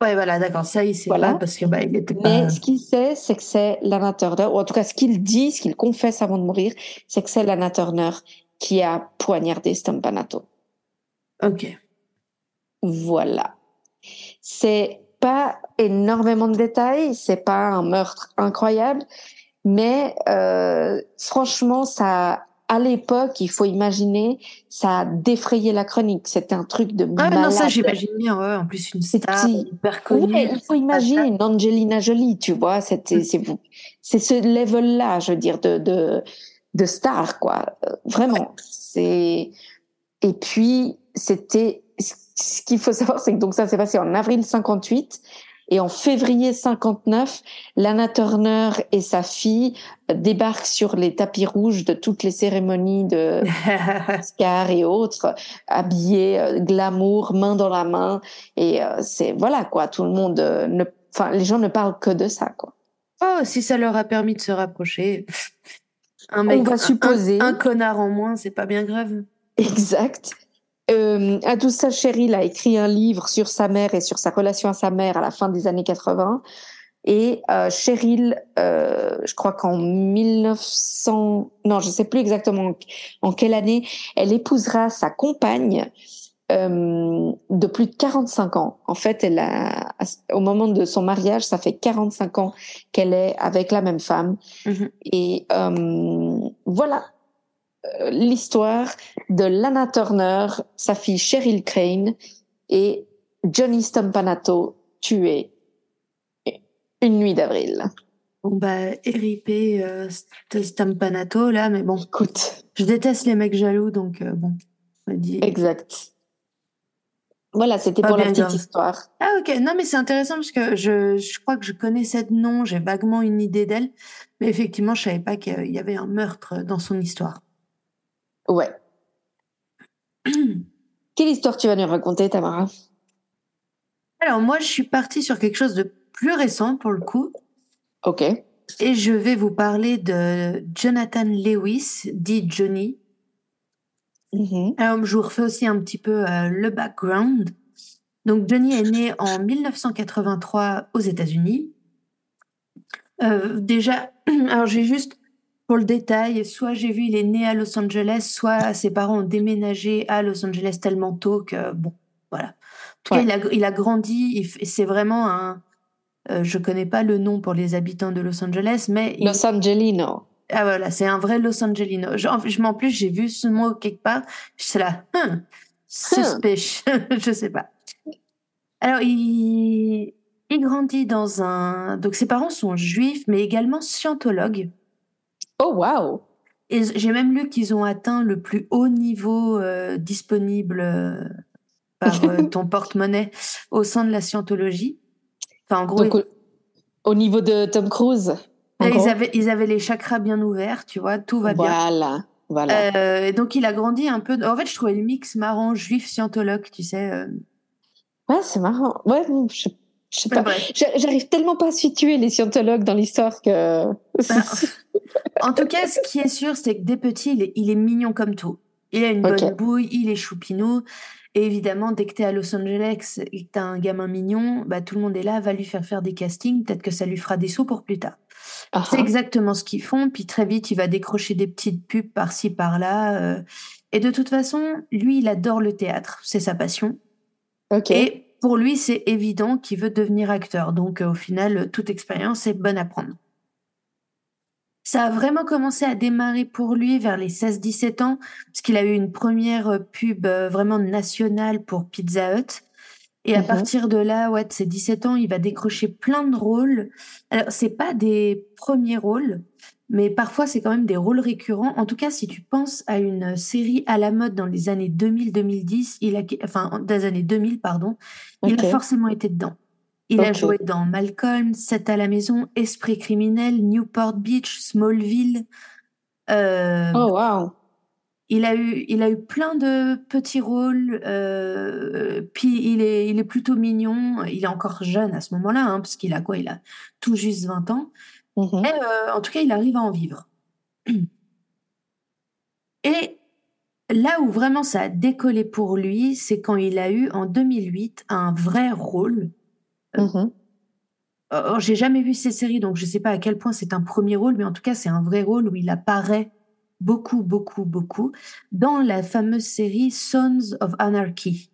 Ouais, voilà, d'accord. Ça, il sait pas parce que bah, il était pas. Mais ce qu'il sait, c'est que c'est Lana Turner, ou en tout cas, ce qu'il dit, ce qu'il confesse avant de mourir, c'est que c'est Lana Turner qui a poignardé Stampanato. Ok. Voilà. C'est pas énormément de détails, c'est pas un meurtre incroyable, mais euh, franchement, ça, à l'époque, il faut imaginer, ça a défrayé la chronique. C'était un truc de ah, malade. non, ça j'imagine bien. Ouais. En plus, une star hyper connue. Ouais, il faut imaginer une Angelina Jolie, tu vois. C'était, c'est, c'est ce level-là, je veux dire, de de de star, quoi. Euh, vraiment. C'est et puis c'était ce qu'il faut savoir, c'est que donc ça s'est passé en avril 58 et en février 59, Lana Turner et sa fille débarquent sur les tapis rouges de toutes les cérémonies de Oscar et autres, habillées euh, glamour, main dans la main. Et euh, c'est voilà quoi, tout le monde, euh, enfin les gens ne parlent que de ça quoi. Oh, si ça leur a permis de se rapprocher. Un mec, On va supposer. un, un connard en moins, c'est pas bien grave. Exact. Euh, à tout ça, Cheryl a écrit un livre sur sa mère et sur sa relation à sa mère à la fin des années 80. Et euh, Cheryl, euh, je crois qu'en 1900, non, je sais plus exactement en quelle année, elle épousera sa compagne euh, de plus de 45 ans. En fait, elle a, au moment de son mariage, ça fait 45 ans qu'elle est avec la même femme. Mhm. Et euh, voilà, l'histoire de Lana Turner, sa fille Cheryl Crane et Johnny Stompanato tué une nuit d'avril. Bon bah RIP euh, Stampanato là, mais bon, Écoute, je déteste les mecs jaloux donc euh, bon, on exact. Voilà, c'était pour la petite histoire. Ah ok, non mais c'est intéressant parce que je, je crois que je connaissais de nom, j'ai vaguement une idée d'elle, mais effectivement je savais pas qu'il y avait un meurtre dans son histoire. Ouais. Quelle histoire tu vas nous raconter, Tamara? Alors moi je suis partie sur quelque chose de plus récent pour le coup, Ok. et je vais vous parler de Jonathan Lewis, dit Johnny. Mhm. Alors, je vous refais aussi un petit peu euh, le background. Donc, Johnny est né en 1983 aux États-Unis. Euh, déjà, alors j'ai juste pour le détail, soit j'ai vu il est né à Los Angeles, soit ses parents ont déménagé à Los Angeles tellement tôt que bon, voilà. En tout Ouais. cas, il a, il a grandi. C'est vraiment un. euh, je connais pas le nom pour les habitants de Los Angeles, mais il- Los Angelino. ah voilà, c'est un vrai Los Angelino. Je, en, je- en plus, j'ai vu ce mot quelque part. Je suis là, hum, suspicious, je sais pas. Alors, il, il grandit dans un... Donc, ses parents sont juifs, mais également scientologues. Oh, wow. Et j'ai même lu qu'ils ont atteint le plus haut niveau euh, disponible euh, par euh, ton porte-monnaie au sein de la scientologie. Enfin, en gros, Donc, au, au niveau de Tom Cruise. ils, avaient, ils avaient les chakras bien ouverts, tu vois, tout va bien. Voilà. Voilà. Euh, et donc il a grandi un peu. En fait, je trouvais le mix marrant juif scientologue, tu sais. euh. Ouais, c'est marrant. Ouais, je, je sais pas. J'arrive tellement pas à situer les scientologues dans l'histoire que. En tout cas, ce qui est sûr, c'est que dès petit, il est, il est mignon comme tout. Il a une bonne bouille, il est choupinou. Et évidemment, dès que tu es à Los Angeles et que tu as un gamin mignon, bah, tout le monde est là, va lui faire faire des castings. Peut-être que ça lui fera des sous pour plus tard. Ah, C'est exactement ce qu'ils font. Puis très vite, il va décrocher des petites pubs par-ci, par-là. euh. Et de toute façon, lui, il adore le théâtre. C'est sa passion. ok. Et pour lui, c'est évident qu'il veut devenir acteur. Donc, euh, au final, toute expérience est bonne à prendre. Ça a vraiment commencé à démarrer pour lui vers les 16-17 ans, parce qu'il a eu une première euh, pub euh, vraiment nationale pour Pizza Hut. Et à Mhm. partir de là, ouais, de ses 17 ans, il va décrocher plein de rôles. Alors, c'est pas des premiers rôles, mais parfois c'est quand même des rôles récurrents. En tout cas, si tu penses à une série à la mode dans les années 2000-2010, il a, enfin, dans les années 2000, pardon, il a forcément été dedans. Il a joué dans Malcolm, 7 à la maison, Esprit criminel, Newport Beach, Smallville. Euh, Oh, wow. il a eu, il a eu plein de petits rôles. euh, puis il est, il est plutôt mignon. Il est encore jeune à ce moment-là, hein, parce qu'il a quoi Il a tout juste 20 ans. Mhm. Et, euh, en tout cas, il arrive à en vivre. Et là où vraiment ça a décollé pour lui, c'est quand il a eu en 2008 un vrai rôle. Euh, j'ai jamais vu ces séries, donc je sais pas à quel point c'est un premier rôle, mais en tout cas, c'est un vrai rôle où il apparaît beaucoup, beaucoup, beaucoup dans la fameuse série Sons of Anarchy.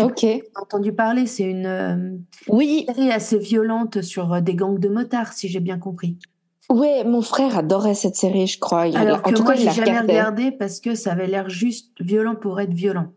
Ok. J'ai entendu parler, c'est une euh, Oui, série assez violente sur euh, des gangs de motards, si j'ai bien compris. ouais, mon frère adorait cette série, je crois. Il- Alors en que tout moi, j'ai jamais regardé parce que ça avait l'air juste violent pour être violent.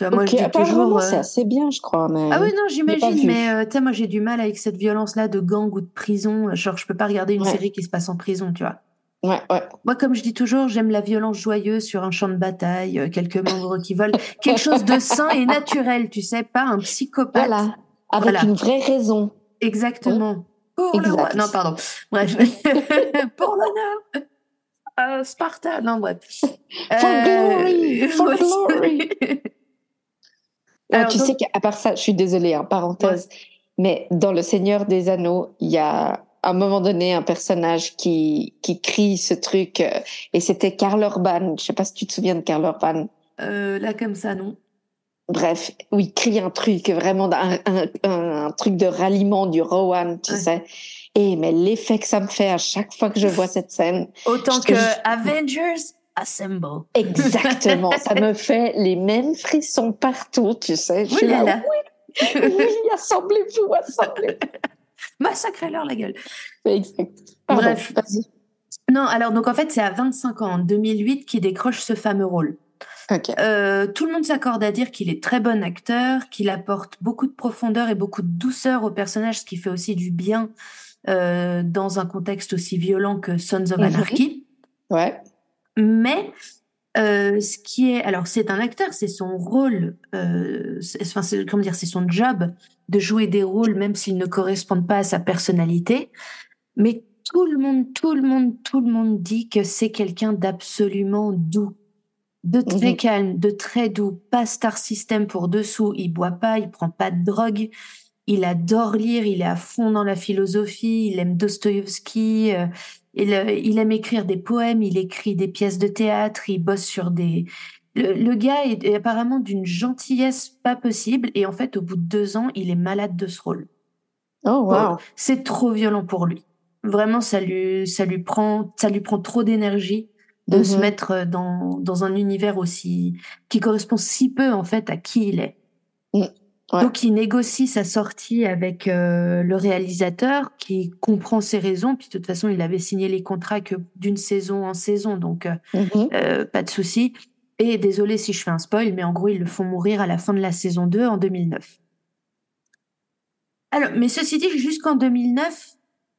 Vois, moi, je dis toujours. euh, c'est assez bien, je crois. Mais... Ah oui, non, pas j'imagine, mais euh, tu sais, moi, j'ai du mal avec cette violence-là de gang ou de prison. Genre, je peux pas regarder une Ouais. série qui se passe en prison, tu vois. Ouais, ouais. Moi, comme je dis toujours, j'aime la violence joyeuse sur un champ de bataille, euh, quelques membres qui volent, quelque chose de sain et naturel, tu sais, pas un psychopathe. Voilà, avec Voilà. une vraie raison. Exactement. Pour le Exact. roi. Non, pardon. Bref. Pour l'honneur. Euh, Sparta. Non, bref. For glory, for ouais. glory. Alors, tu donc- sais qu'à part ça, je suis désolée, hein, parenthèse, mais dans Le Seigneur des Anneaux, il y a à un moment donné un personnage qui, qui crie ce truc, euh, et c'était Karl Urban. Je sais pas si tu te souviens de Karl Urban. Euh, là, comme ça, non. Bref, où il crie un truc, vraiment un, un, truc de ralliement du Rowan, tu Ouais. sais. Et mais l'effet que ça me fait à chaque fois que je vois cette scène, Autant que. Avengers Assemble. exactement, ça me fait les mêmes frissons partout, tu sais. Je Oui, suis là, là, là. oui, assemblez-vous, assemblez-vous. Massacrez-leur la gueule. Exact. Pardon, Bref. vas-y. Non, alors, donc, en fait, c'est à 25 ans, en 2008, qu'il décroche ce fameux rôle. Euh, tout le monde s'accorde à dire qu'il est très bon acteur, qu'il apporte beaucoup de profondeur et beaucoup de douceur au personnage, ce qui fait aussi du bien euh, dans un contexte aussi violent que Sons of Mhm. Anarchy. Ouais. Mais euh, ce qui est, alors c'est un acteur, c'est son rôle, euh, c'est- enfin comment dire, c'est son job de jouer des rôles même s'ils ne correspondent pas à sa personnalité. Mais tout le monde, tout le monde, tout le monde dit que c'est quelqu'un d'absolument doux, de très Mhm. calme, de très doux, pas star system pour dessous. Il boit pas, il prend pas de drogue. Il adore lire, il est à fond dans la philosophie, il aime Dostoïevski, euh, il, euh, il aime écrire des poèmes, il écrit des pièces de théâtre, il bosse sur des... Le, le gars est, est apparemment d'une gentillesse pas possible et en fait, au bout de deux ans, il est malade de ce rôle. Oh, wow. C'est trop violent pour lui. Vraiment, ça lui, ça lui prend, ça lui prend trop d'énergie de se Mhm. mettre dans, dans un univers aussi, qui correspond si peu, en fait, à qui il est. Ouais. Donc, il négocie sa sortie avec euh, le réalisateur qui comprend ses raisons. Puis, de toute façon, il avait signé les contrats que d'une saison en saison. Donc, euh, Mhm. euh, pas de souci. Et désolé si je fais un spoil, mais en gros, ils le font mourir à la fin de la saison 2 en 2009. Alors, mais ceci dit, jusqu'en 2009,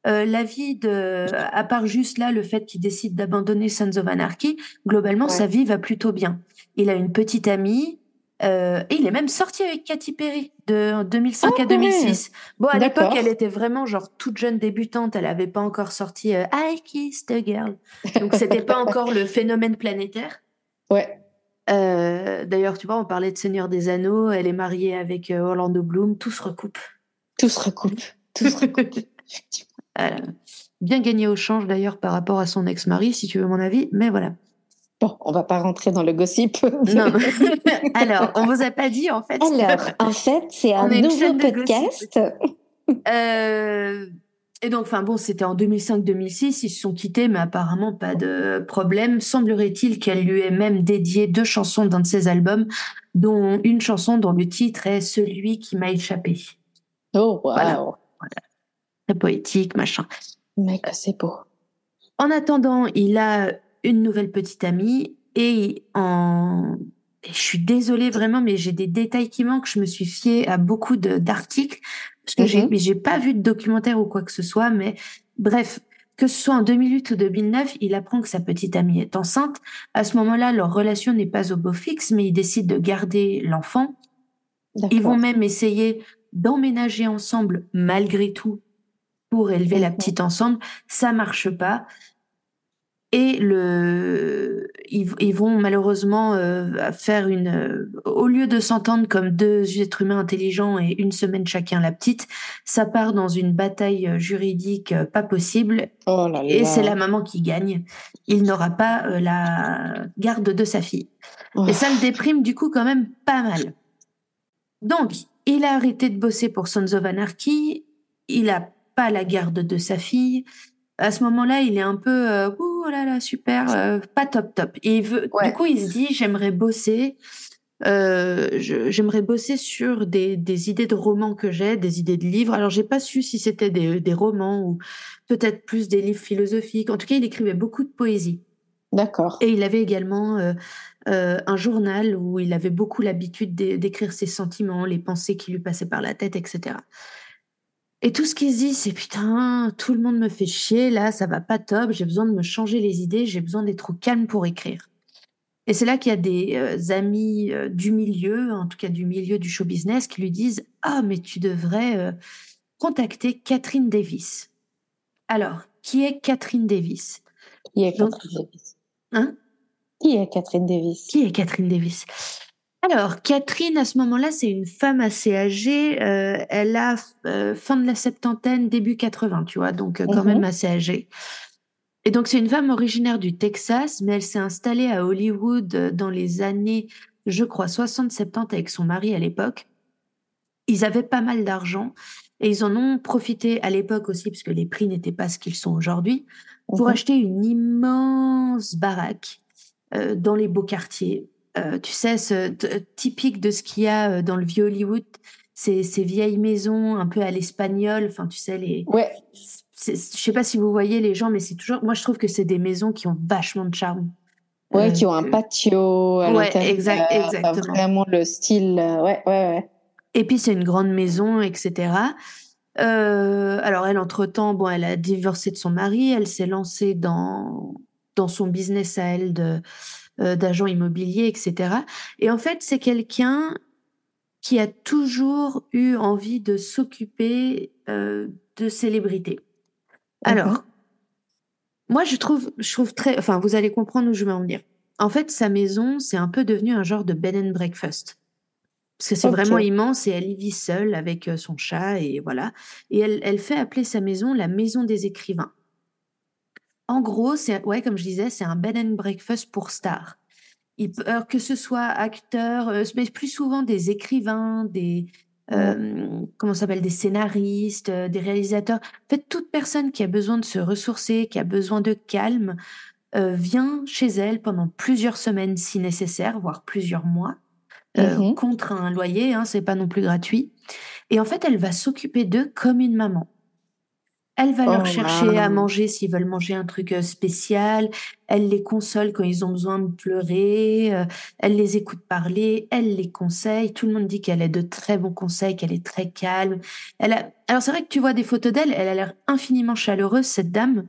euh, la vie de, à part juste là, le fait qu'il décide d'abandonner Sons of Anarchy, globalement, Ouais. sa vie va plutôt bien. Il a une petite amie, euh, et il est même sorti avec Katy Perry de 2005 Ah, à 2006. Bon, à l'époque, elle était vraiment genre toute jeune débutante. Elle avait pas encore sorti euh, I Kissed a Girl. Donc, c'était pas encore le phénomène planétaire. Ouais. Euh, D'ailleurs, tu vois, on parlait de Seigneur des Anneaux. Elle est mariée avec Orlando Bloom. Tout se recoupe. Tout se recoupe. Tout se recoupe. bien gagné au change d'ailleurs par rapport à son ex-mari, si tu veux mon avis. Mais voilà. Bon, on va pas rentrer dans le gossip. Non. Alors, on vous a pas dit en fait. Alors, en fait, c'est un nouveau podcast. Euh, et donc, enfin bon, c'était en 2005-2006, ils se sont quittés, mais apparemment pas de problème. Semblerait-il qu'elle lui ait même dédié deux chansons d'un de ses albums, dont une chanson dont le titre est Celui qui m'a échappé. Oh, wow. Voilà. Très poétique, machin. Mec, c'est beau. En attendant, il a une nouvelle petite amie et en et je suis désolée vraiment, mais j'ai des détails qui manquent. Je me suis fiée à beaucoup d'articles parce que j'ai Mhm. j'ai pas vu de documentaire ou quoi que ce soit. Mais bref, que ce soit en 2008 ou 2009, il apprend que sa petite amie est enceinte. À ce moment-là, leur relation n'est pas au beau fixe, mais ils décident de garder l'enfant. Ils vont même essayer d'emménager ensemble malgré tout pour élever la petite ensemble. Ça marche pas. Et le, ils, ils vont malheureusement euh, faire une, euh, au lieu de s'entendre comme deux êtres humains intelligents et une semaine chacun la petite, ça part dans une bataille euh, juridique euh, pas possible. Oh là là. Et c'est la maman qui gagne. Il n'aura pas la garde de sa fille. Et ça le déprime du coup quand même pas mal. Donc, il a arrêté de bosser pour Sons of Anarchy. Il a pas la garde de sa fille. À ce moment-là, il est un peu, euh, ouh là là, super, euh, pas top top. Et il veut, Ouais. du coup, il se dit, j'aimerais bosser j'aimerais bosser sur des, des, idées de romans que j'ai, des idées de livres. Alors, j'ai pas su si c'était des, des, romans ou peut-être plus des livres philosophiques. En tout cas, il écrivait beaucoup de poésie. D'accord. Et il avait également euh, euh, un journal où il avait beaucoup l'habitude d'écrire ses sentiments, les pensées qui lui passaient par la tête, etc. Et tout ce qu'il se dit, c'est putain, tout le monde me fait chier, là, ça va pas top, j'ai besoin de me changer les idées, j'ai besoin d'être au calme pour écrire. Et c'est là qu'il y a des euh, amis du milieu, en tout cas du milieu du show business, qui lui disent Ah, mais tu devrais contacter Catherine Davis. Alors, qui est Catherine Davis? Qui est Catherine Davis? Hein? Qui est Catherine Davis? Qui est Catherine Davis? Alors, Catherine, à ce moment-là, c'est une femme assez âgée. Euh, elle a euh, fin de la septantaine, début 80, tu vois, donc euh, quand même mhm. assez âgée. Et donc, c'est une femme originaire du Texas, mais elle s'est installée à Hollywood dans les années, je crois, 60-70 avec son mari à l'époque. Ils avaient pas mal d'argent et ils en ont profité à l'époque aussi, parce que les prix n'étaient pas ce qu'ils sont aujourd'hui, pour mhm. acheter une immense baraque dans les beaux quartiers. Euh, tu sais, ce, typique de ce qu'il y a euh, dans le vieux Hollywood, ces, ces vieilles maisons un peu à l'espagnol. Enfin, tu sais, les. Ouais. Je sais pas si vous voyez les gens, mais c'est toujours. Moi, je trouve que c'est des maisons qui ont vachement de charme. Ouais, qui ont un patio. À ouais, exact, exactement. vraiment le style. ouais, ouais, ouais. Et puis c'est une grande maison, etc. Euh, alors elle, entre-temps, bon, elle a divorcé de son mari, elle s'est lancée dans, dans son business à elle de, euh, d'agent immobilier, etc. Et en fait, c'est quelqu'un qui a toujours eu envie de s'occuper euh, de célébrités. Alors, moi, je trouve, je trouve très, enfin, vous allez comprendre où je veux en venir. En fait, sa maison, c'est un peu devenu un genre de bed and breakfast. Parce que c'est vraiment immense et elle y vit seule avec son chat et voilà. Et elle, elle fait appeler sa maison la maison des écrivains. En gros, c'est ouais, comme je disais, c'est un bed and breakfast pour stars. Il, que ce soit acteurs, mais plus souvent des écrivains, des euh, comment s'appelle, des scénaristes, des réalisateurs. En fait, toute personne qui a besoin de se ressourcer, qui a besoin de calme, vient chez elle pendant plusieurs semaines si nécessaire, voire plusieurs mois euh, mmh contre un loyer, hein, c'est pas non plus gratuit. Et en fait, elle va s'occuper d'eux comme une maman. Elle va leur oh, chercher à manger s'ils veulent manger un truc euh, spécial. Elle les console quand ils ont besoin de pleurer. Euh, elle les écoute parler. Elle les conseille. Tout le monde dit qu'elle a de très bons conseils, qu'elle est très calme. Elle a... Alors c'est vrai que tu vois des photos d'elle. Elle a l'air infiniment chaleureuse cette dame.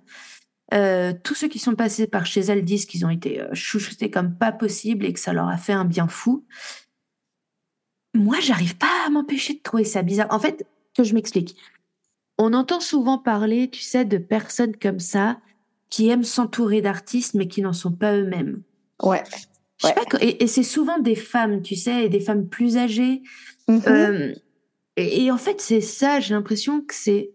tous ceux qui sont passés par chez elle disent qu'ils ont été chouchoutés comme pas possible et que ça leur a fait un bien fou moi, j'arrive pas à m'empêcher de trouver ça bizarre. En fait, que je m'explique. On entend souvent parler, tu sais, de personnes comme ça qui aiment s'entourer d'artistes mais qui n'en sont pas eux-mêmes. Ouais. et, c'est souvent des femmes, tu sais, et des femmes plus âgées. Mm-hmm. Euh, et, en fait, c'est ça, j'ai l'impression que c'est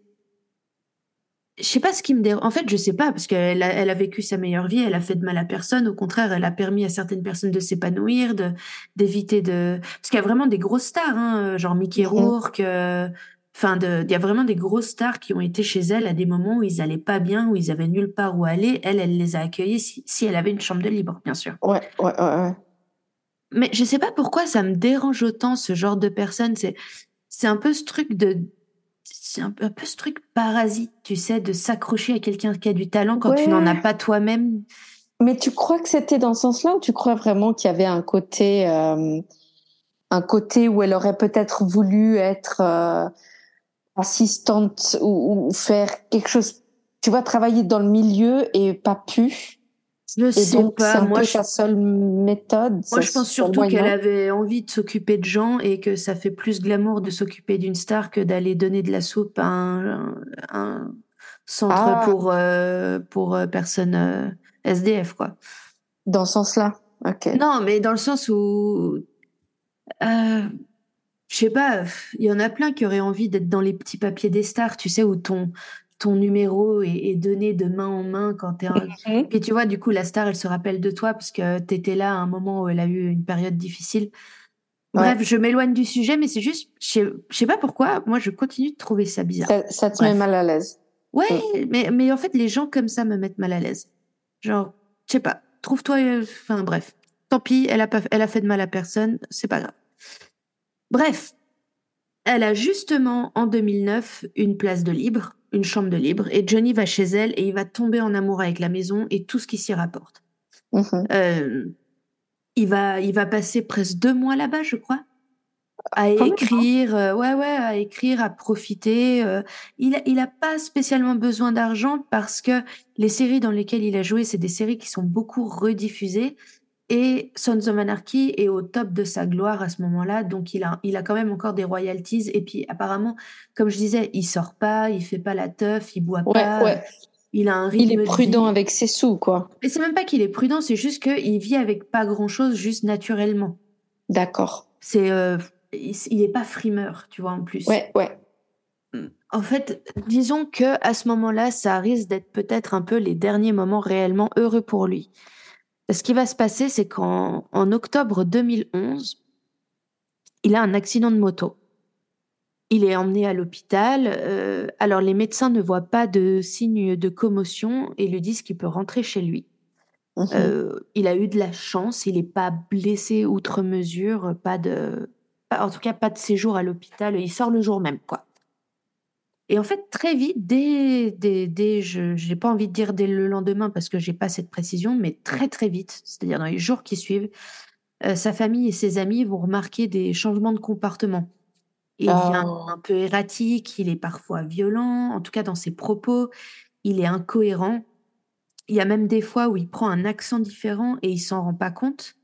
je sais pas ce qui me dérange. En fait, je sais pas parce qu'elle a, elle a vécu sa meilleure vie, elle a fait de mal à personne. Au contraire, elle a permis à certaines personnes de s'épanouir, de d'éviter de. Parce qu'il y a vraiment des grosses stars, hein, genre Mickey Rourke. Euh, enfin, de... il y a vraiment des grosses stars qui ont été chez elle à des moments où ils allaient pas bien, où ils avaient nulle part où aller. Elle, elle les a accueillis si, si elle avait une chambre de libre, bien sûr. Ouais, ouais, ouais. ouais. Mais je sais pas pourquoi ça me dérange autant ce genre de personnes. C'est c'est un peu ce truc de c'est un peu, ce truc parasite, tu sais, de s'accrocher à quelqu'un qui a du talent quand tu n'en as pas toi-même. Mais tu crois que c'était dans ce sens-là ou tu crois vraiment qu'il y avait un côté, euh, un côté où elle aurait peut-être voulu être euh, assistante ou, faire quelque chose, tu vois, travailler dans le milieu et pas pu je sais pas. Moi, je... sa seule méthode. Moi, je pense surtout qu'elle avait envie de s'occuper de gens et que ça fait plus glamour de s'occuper d'une star que d'aller donner de la soupe à un, centre ah. pour euh, pour euh, personnes euh, SDF, quoi. Dans ce sens-là? Ok. Non, mais dans le sens où, je sais pas, il y en a plein qui auraient envie d'être dans les petits papiers des stars, tu sais, où ton ton numéro est, donné de main en main quand tu es un... Mhm. Et tu vois, du coup, la star, elle se rappelle de toi parce que tu étais là à un moment où elle a eu une période difficile. Bref, je m'éloigne du sujet, mais c'est juste, je sais pas pourquoi, moi, je continue de trouver ça bizarre. Ça, te met mal à l'aise. Ouais, mm. mais, mais en fait, les gens comme ça me mettent mal à l'aise. Genre, je sais pas, trouve-toi, enfin bref. Tant pis, elle a, pas, elle a fait de mal à personne, c'est pas grave. Bref, elle a justement en 2009 une place de libre, une chambre de libre, et Johnny va chez elle et il va tomber en amour avec la maison et tout ce qui s'y rapporte. Mhm. Euh, il va, il va passer presque deux mois là-bas, je crois, à Quand hein. écrire, euh, ouais, ouais, à écrire, à profiter. euh. il, a, il a pas spécialement besoin d'argent parce que les séries dans lesquelles il a joué, c'est des séries qui sont beaucoup rediffusées. Et Sons of Anarchy est au top de sa gloire à ce moment-là, donc il a, il a quand même encore des royalties. Et puis apparemment, comme je disais, il sort pas, il fait pas la teuf, il boit Ouais, pas. ouais. Il a un rythme Il est de prudent avec ses sous, quoi. Et c'est même pas qu'il est prudent, c'est juste qu'il vit avec pas grand-chose, juste naturellement. D'accord. C'est, euh, il il est pas frimeur, tu vois, en plus. Ouais, ouais. En fait, disons que à ce moment-là, ça risque d'être peut-être un peu les derniers moments réellement heureux pour lui. Ce qui va se passer, c'est qu'en en octobre 2011, il a un accident de moto. Il est emmené à l'hôpital. euh, alors, les médecins ne voient pas de signes de commotion et lui disent qu'il peut rentrer chez lui. Mhm. Euh, il a eu de la chance, il n'est pas blessé outre mesure, pas de, pas- en tout cas pas de séjour à l'hôpital. Il sort le jour même, quoi. Et en fait, très vite, dès, dès, dès je n'ai pas envie de dire dès le lendemain parce que j'ai pas cette précision, mais très très vite, c'est-à-dire dans les jours qui suivent, euh, sa famille et ses amis vont remarquer des changements de comportement. Il devient Oh. un peu erratique, il est parfois violent, en tout cas dans ses propos, il est incohérent. Il y a même des fois où il prend un accent différent et il s'en rend pas compte.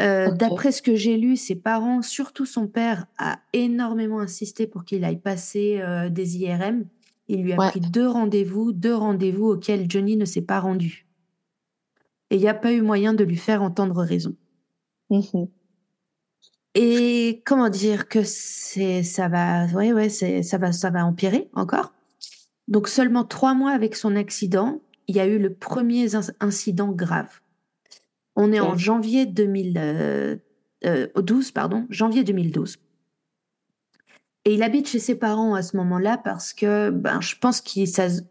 Euh. D'après ce que j'ai lu, ses parents, surtout son père, a énormément insisté pour qu'il aille passer euh, des IRM. Il lui a Ouais. pris deux rendez-vous, deux rendez-vous auxquels Johnny ne s'est pas rendu. Et il n'y a pas eu moyen de lui faire entendre raison. Mhm. Et comment dire que c'est ça va ouais ouais ça va ça va empirer encore. Donc seulement trois mois avec son accident, il y a eu le premier inc- incident grave. On est en janvier 2012 pardon janvier 2012. Et il habite chez ses parents à ce moment-là parce que ben je pense qu'il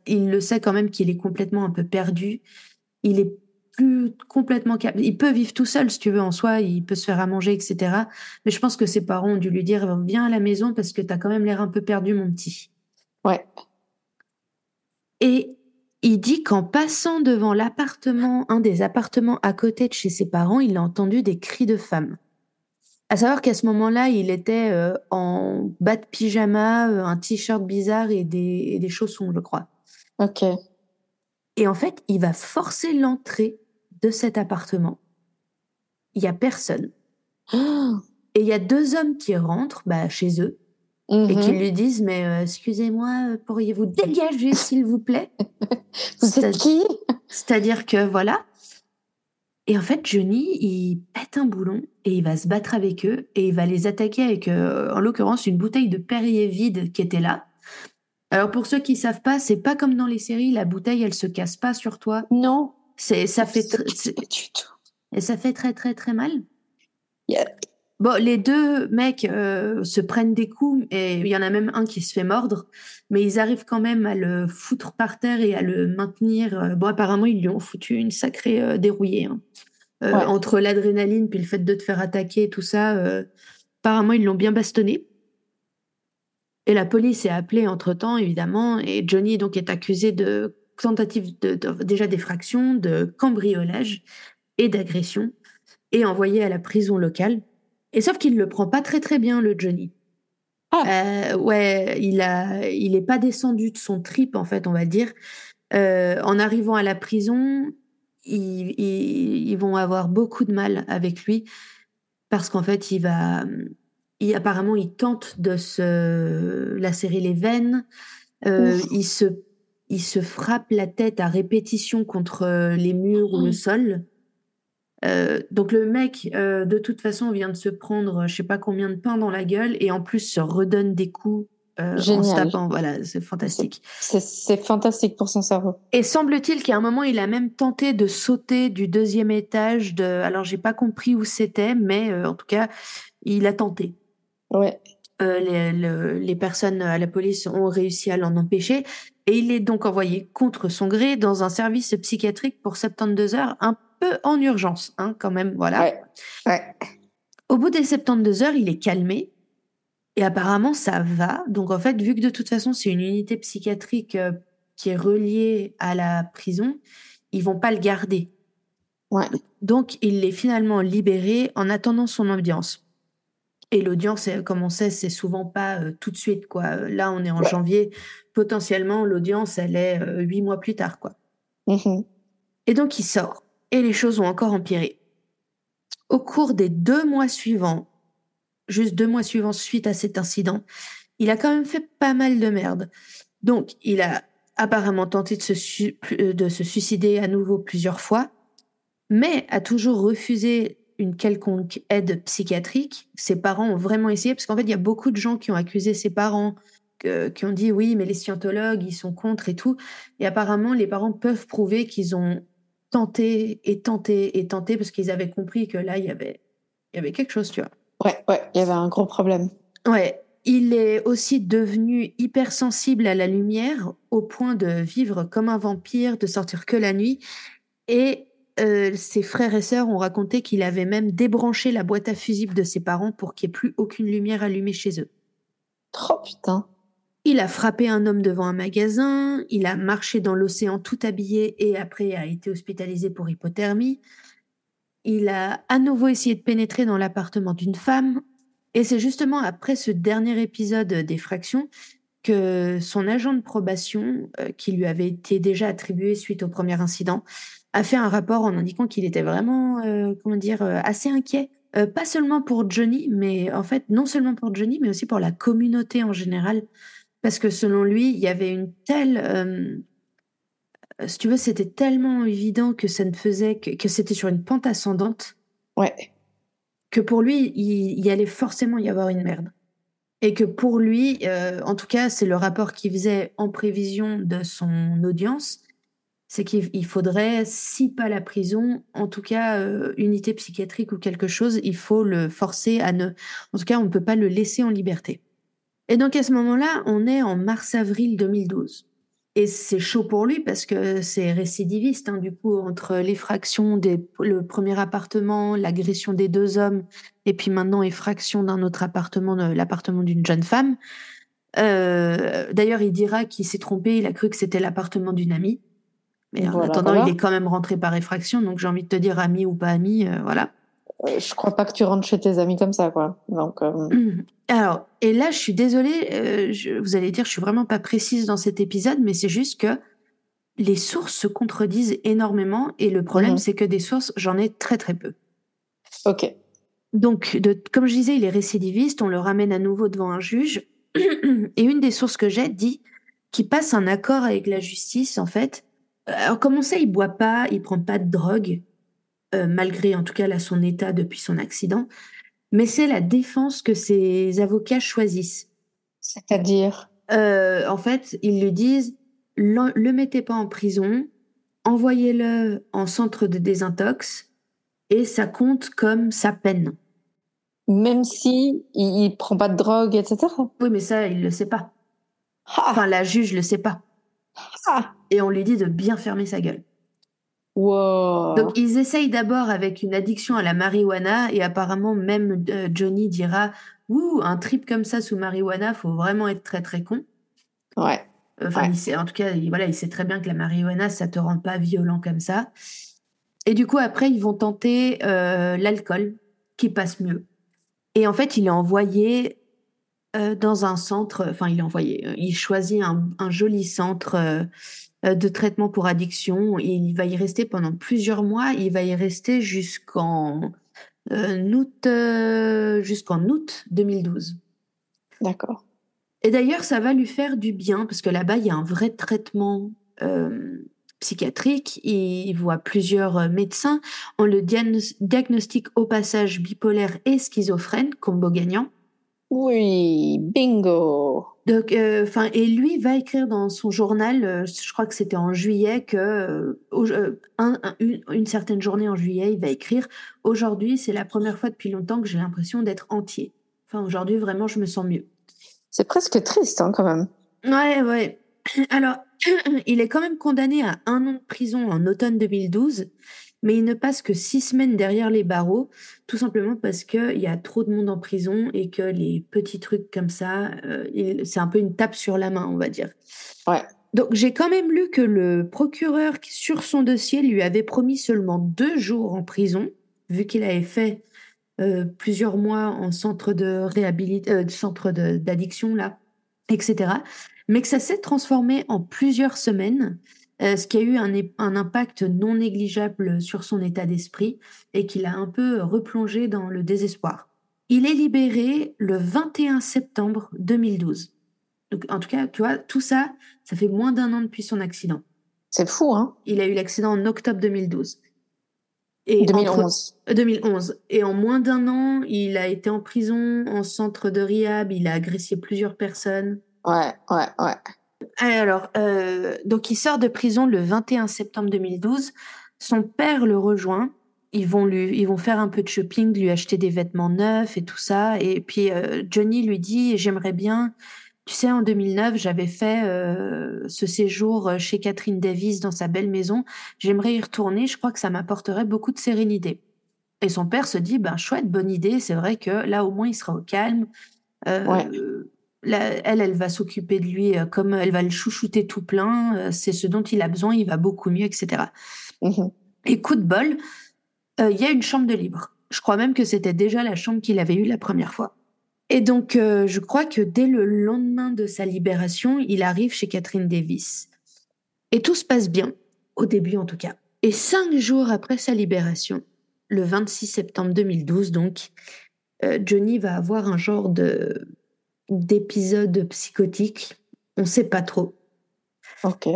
il le sait quand même qu'il est complètement un peu perdu. Il est plus complètement capable. Il peut vivre tout seul, si tu veux, en soi, il peut se faire à manger, etc. Mais je pense que ses parents ont dû lui dire Viens à la maison parce que tu as quand même l'air un peu perdu, mon petit. Ouais. Et il dit qu'en passant devant l'appartement, un des appartements à côté de chez ses parents, il a entendu des cris de femmes. À savoir qu'à ce moment-là, il était euh, en bas de pyjama, euh, un t-shirt bizarre et des, et des chaussons, je crois. Ok. Et en fait, il va forcer l'entrée de cet appartement. Il y a personne. Et il y a deux hommes qui rentrent bah, chez eux et Mhm. qui lui disent Mais euh, excusez-moi, euh, pourriez-vous dégager, s'il vous plaît? Vous C'est- êtes qui? C'est-à-dire que voilà. Et en fait, Johnny, il pète un boulon et il va se battre avec eux et il va les attaquer avec, euh, en l'occurrence, une bouteille de Perrier vide qui était là. Alors pour ceux qui savent pas, c'est pas comme dans les séries, la bouteille elle se casse pas sur toi. Non. C'est ça fait pas du tout. et ça fait très très très mal. Yeah. Bon, les deux mecs euh, se prennent des coups et il y en a même un qui se fait mordre, mais ils arrivent quand même à le foutre par terre et à le maintenir. euh, Bon, apparemment, ils lui ont foutu une sacrée euh, dérouillée. hein. Euh, Ouais. Entre l'adrénaline puis le fait de te faire attaquer et tout ça, apparemment, ils l'ont bien bastonné. Et la police est appelée entre-temps, évidemment, et Johnny donc est accusé de tentative de, de- déjà d'effraction, de cambriolage et d'agression, et envoyé à la prison locale. Et sauf qu'il le prend pas très très bien, le Johnny. Euh, ouais, il a, il est pas descendu de son trip en fait, on va dire. Euh, en arrivant à la prison, ils, ils, ils vont avoir beaucoup de mal avec lui parce qu'en fait, il va, il, apparemment, il tente de se lacérer les veines. Euh, il se, il se frappe la tête à répétition contre les murs ou le sol. Euh, donc le mec, euh, de toute façon, vient de se prendre, je sais pas combien de pain dans la gueule et en plus se redonne des coups euh, en se tapant. Voilà, c'est fantastique. C'est- C'est fantastique pour son cerveau. Et semble-t-il qu'à un moment, il a même tenté de sauter du deuxième étage. De... Alors, j'ai pas compris où c'était, mais euh, en tout cas, il a tenté. Ouais. Euh, les, le- les personnes à la police ont réussi à l'en empêcher. Et il est donc envoyé contre son gré dans un service psychiatrique pour 72 heures, un peu en urgence, hein, quand même, voilà. Ouais. ouais. Au bout des 72 heures, il est calmé et apparemment ça va. Donc en fait, vu que de toute façon c'est une unité psychiatrique euh, qui est reliée à la prison, ils vont pas le garder. Ouais. Donc il est finalement libéré en attendant son audience. Et l'audience, euh, comme on sait, c'est souvent pas euh, tout de suite. quoi. Là, on est en Ouais. janvier. Potentiellement, l'audience, elle est euh, huit mois plus tard. quoi. Mhm. Et donc, il sort. Et les choses ont encore empiré. Au cours des deux mois suivants, juste deux mois suivants suite à cet incident, il a quand même fait pas mal de merde. Donc, il a apparemment tenté de se, euh, de se suicider à nouveau plusieurs fois, mais a toujours refusé une quelconque aide psychiatrique. Ses parents ont vraiment essayé, parce qu'en fait, il y a beaucoup de gens qui ont accusé ses parents, qui ont dit oui, mais les scientologues, ils sont contre et tout. Et apparemment, les parents peuvent prouver qu'ils ont tenté et tenté et tenté, parce qu'ils avaient compris que là, il y avait, il y avait quelque chose, tu vois. Ouais, ouais, il y avait un gros problème. Ouais, il est aussi devenu hypersensible à la lumière au point de vivre comme un vampire, de sortir que la nuit. Et euh, ses frères et sœurs ont raconté qu'il avait même débranché la boîte à fusibles de ses parents pour qu'il n'y ait plus aucune lumière allumée chez eux. Oh putain. Il a frappé un homme devant un magasin, il a marché dans l'océan tout habillé et après a été hospitalisé pour hypothermie. Il a à nouveau essayé de pénétrer dans l'appartement d'une femme. Et c'est justement après ce dernier épisode d'effraction que son agent de probation, euh, qui lui avait été déjà attribué suite au premier incident, a fait un rapport en indiquant qu'il était vraiment, euh, comment dire, euh, assez inquiet. Pas seulement pour Johnny, mais en fait, non seulement pour Johnny, mais aussi pour la communauté en général. Parce que selon lui, il y avait une telle. euh, si tu veux, c'était tellement évident que ça ne faisait que, que c'était sur une pente ascendante Ouais. que pour lui, il, il allait forcément y avoir une merde. Et que pour lui, euh, en tout cas, c'est le rapport qu'il faisait en prévision de son audience, c'est qu'il il faudrait, si pas la prison, en tout cas euh, unité psychiatrique ou quelque chose, il faut le forcer à ne... En tout cas, on ne peut pas le laisser en liberté. Et donc à ce moment-là, on est en mars-avril 2012. Et c'est chaud pour lui parce que c'est récidiviste, hein, du coup, entre l'effraction des le premier appartement, l'agression des deux hommes, et puis maintenant effraction d'un autre appartement, l'appartement d'une jeune femme. Euh, D'ailleurs, il dira qu'il s'est trompé, il a cru que c'était l'appartement d'une amie. Mais en attendant, voilà. il est quand même rentré par effraction, donc j'ai envie de te dire ami ou pas ami, euh, voilà. Euh, Je crois pas que tu rentres chez tes amis comme ça, quoi. Donc, euh, Alors, et là, je suis désolée, euh, je- vous allez dire, je suis vraiment pas précise dans cet épisode, mais c'est juste que les sources se contredisent énormément, et le problème, Mhm. c'est que des sources, j'en ai très très peu. ok. Donc, de, comme je disais, il est récidiviste, on le ramène à nouveau devant un juge, et une des sources que j'ai dit qu'il passe un accord avec la justice, en fait. Alors, comme on sait, il boit pas, il prend pas de drogue, euh, malgré en tout cas là, son état depuis son accident, mais c'est la défense que ses avocats choisissent. C'est-à-dire? Euh, en fait, ils lui disent le, le mettez pas en prison, envoyez-le en centre de désintox et ça compte comme sa peine. Même si il, prend pas de drogue, etc. Oui, mais ça, il le sait pas. Ah, Enfin, la juge le sait pas. ah, Et on lui dit de bien fermer sa gueule. Wow. Donc, ils essayent d'abord avec une addiction à la marijuana et apparemment même euh, Johnny dira Ouh, un trip comme ça sous marijuana, faut vraiment être très très con. Ouais. Enfin, Ouais. il sait, en tout cas, il, voilà, il sait très bien que la marijuana, ça te rend pas violent comme ça. Et du coup, après, ils vont tenter euh, l'alcool, qui passe mieux. Et en fait, il est envoyé euh, dans un centre, enfin, il est envoyé, il choisit un, un joli centre de traitement pour addiction. Il va y rester pendant plusieurs mois. Il va y rester jusqu'en euh, août, euh, jusqu'en août 2012. D'accord. Et d'ailleurs, ça va lui faire du bien parce que là-bas, il y a un vrai traitement euh, psychiatrique. Il voit plusieurs euh, médecins. On le diagnos- diagnostique au passage bipolaire et schizophrène, combo gagnant. Oui, bingo. Donc, euh, enfin, et lui va écrire dans son journal, euh, je crois que c'était en juillet, que euh, au- un- un- une, une certaine journée en juillet, il va écrire Aujourd'hui, c'est la première fois depuis longtemps que j'ai l'impression d'être entier. Enfin, aujourd'hui, vraiment, je me sens mieux. C'est presque triste, hein, quand même. Ouais, ouais. Alors, il est quand même condamné à un an de prison en automne 2012. Mais il ne passe que six semaines derrière les barreaux, tout simplement parce qu'il y a trop de monde en prison et que les petits trucs comme ça, euh, c'est un peu une tape sur la main, on va dire. Ouais. Donc j'ai quand même lu que le procureur sur son dossier lui avait promis seulement deux jours en prison, vu qu'il avait fait euh, plusieurs mois en centre de réhabilitation, euh, centre d'addiction là, etc. Mais que ça s'est transformé en plusieurs semaines ce qui a eu un, un, impact non négligeable sur son état d'esprit et qui l'a un peu replongé dans le désespoir. Il est libéré le 21 septembre 2012. Donc, en tout cas, tu vois, tout ça, ça fait moins d'un an depuis son accident. C'est fou, hein Il a eu l'accident en octobre 2012. Et 2011. 2011. Et en moins d'un an, il a été en prison, en centre de rehab, il a agressé plusieurs personnes. Ouais, ouais, ouais. Alors, euh, donc il sort de prison le 21 septembre 2012. Son père le rejoint. Ils vont lui, ils vont faire un peu de shopping, lui acheter des vêtements neufs et tout ça. Et puis euh, Johnny lui dit, j'aimerais bien. Tu sais, en 2009, j'avais fait euh, ce séjour chez Catherine Davis dans sa belle maison. J'aimerais y retourner. Je crois que ça m'apporterait beaucoup de sérénité. Et son père se dit, ben chouette, bonne idée. C'est vrai que là, au moins, il sera au calme. Ouais elle, elle va s'occuper de lui euh, comme elle va le chouchouter tout plein. Euh, c'est ce dont il a besoin, il va beaucoup mieux, etc. Mmh Et coup de bol, euh, il y a une chambre de libre. Je crois même que c'était déjà la chambre qu'il avait eue la première fois. Et donc, je crois que dès le lendemain de sa libération, il arrive chez Catherine Davis. Et tout se passe bien, au début en tout cas. Et cinq jours après sa libération, le 26 septembre 2012 donc, Johnny va avoir un genre de d'épisodes psychotiques. On ne sait pas trop. Ok.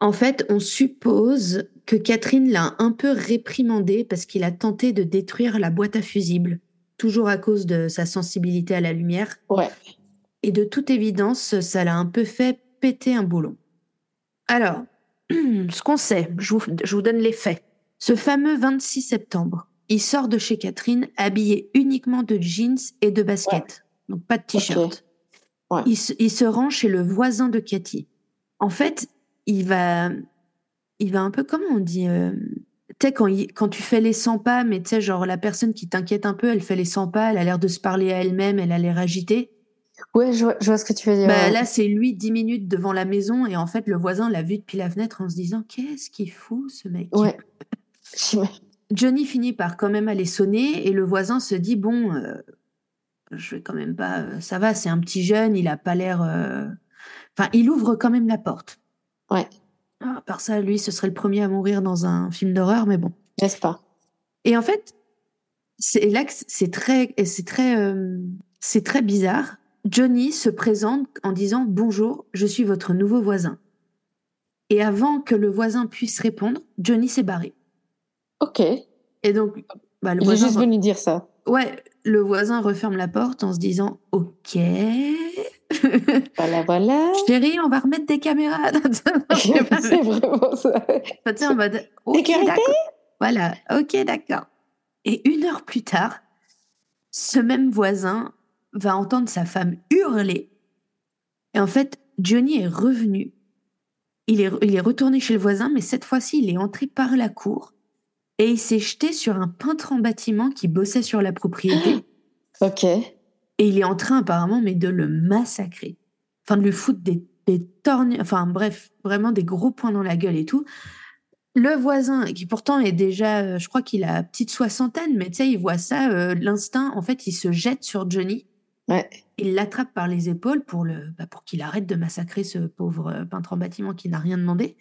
En fait, on suppose que Catherine l'a un peu réprimandé parce qu'il a tenté de détruire la boîte à fusibles, toujours à cause de sa sensibilité à la lumière. Ouais. Et de toute évidence, ça l'a un peu fait péter un boulon. Alors, ce qu'on sait, je vous, donne les faits. Ce fameux 26 septembre, il sort de chez Catherine habillé uniquement de jeans et de baskets. Donc pas de t-shirt. Il, se, rend chez le voisin de Cathy. En fait, il va, il va un peu, comment on dit euh, Tu sais, quand, quand tu fais les 100 pas, mais tu sais, genre la personne qui t'inquiète un peu, elle fait les 100 pas, elle a l'air de se parler à elle-même, elle a l'air agitée. Ouais, je vois, ce que tu veux dire. Bah, là, c'est lui 10 minutes devant la maison et en fait, le voisin l'a vu depuis la fenêtre en se disant Qu'est-ce qu'il fout, ce mec? Ouais. Johnny finit par quand même aller sonner et le voisin se dit Bon, euh, je vais quand même pas. Euh, ça va, c'est un petit jeune, il a pas l'air. Euh, enfin, il ouvre quand même la porte. Ouais. Ah, par ça, lui, ce serait le premier à mourir dans un film d'horreur, mais bon. N'est-ce pas? Et en fait, c'est là que c'est très, c'est très, euh, c'est très bizarre. Johnny se présente en disant bonjour, je suis votre nouveau voisin. Et avant que le voisin puisse répondre, Johnny s'est barré. Ok. Et donc, bah, le il est juste venu dire ça. Ouais, le voisin referme la porte en se disant Ok. voilà, voilà. Chérie, on va remettre des caméras. c'est vraiment ça. en mode d'accord. Voilà, ok, d'accord. Et une heure plus tard, ce même voisin va entendre sa femme hurler. Et en fait, Johnny est revenu. Il est, il est retourné chez le voisin, mais cette fois-ci, il est entré par la cour et il s'est jeté sur un peintre en bâtiment qui bossait sur la propriété. ok. Et il est en train apparemment mais de le massacrer. Enfin, de lui foutre des, des torgnes, enfin bref, vraiment des gros points dans la gueule et tout. Le voisin, qui pourtant est déjà, euh, je crois qu'il a petite soixantaine, mais tu sais, il voit ça, euh, l'instinct, en fait, il se jette sur Johnny. Ouais. Il l'attrape par les épaules pour, le, bah, pour qu'il arrête de massacrer ce pauvre euh, peintre en bâtiment qui n'a rien demandé.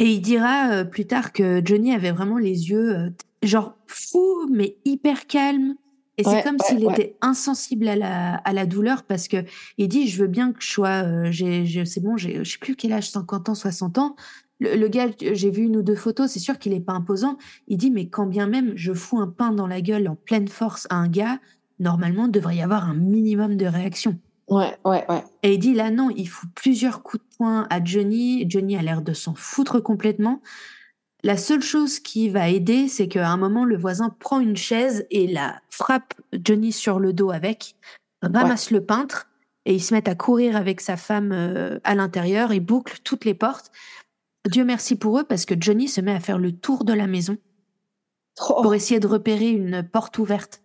Et il dira euh, plus tard que Johnny avait vraiment les yeux euh, genre fous mais hyper calmes. Et c'est comme s'il était insensible à la, à la douleur parce que il dit je veux bien que je sois euh, j'ai c'est bon j'ai je sais plus quel âge 50 ans 60 ans. Le, gars j'ai vu une ou deux photos c'est sûr qu'il est pas imposant. Il dit mais quand bien même je fous un pain dans la gueule en pleine force à un gars normalement il devrait y avoir un minimum de réaction Ouais, ouais, ouais. Et il dit là, non, il fout plusieurs coups de poing à Johnny. Johnny a l'air de s'en foutre complètement. La seule chose qui va aider, c'est qu'à un moment, le voisin prend une chaise et la frappe Johnny sur le dos avec, ramasse le peintre et ils se mettent à courir avec sa femme euh, à l'intérieur et bouclent toutes les portes. Dieu merci pour eux parce que Johnny se met à faire le tour de la maison Oh. pour essayer de repérer une porte ouverte.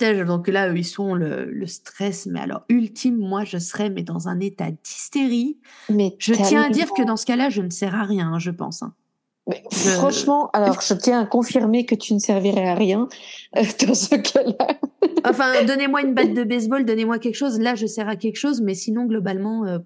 Donc là, ils sont le, le, stress, mais alors ultime, moi, je serais mais dans un état d'hystérie. Mais je tiens à dire que dans ce cas-là, je ne sers à rien, hein, je pense. Hein. Mais Franchement, alors je tiens à confirmer que tu ne servirais à rien euh, dans ce cas-là. enfin, donnez-moi une batte de baseball, donnez-moi quelque chose. Là, je sers à quelque chose, mais sinon, globalement, euh,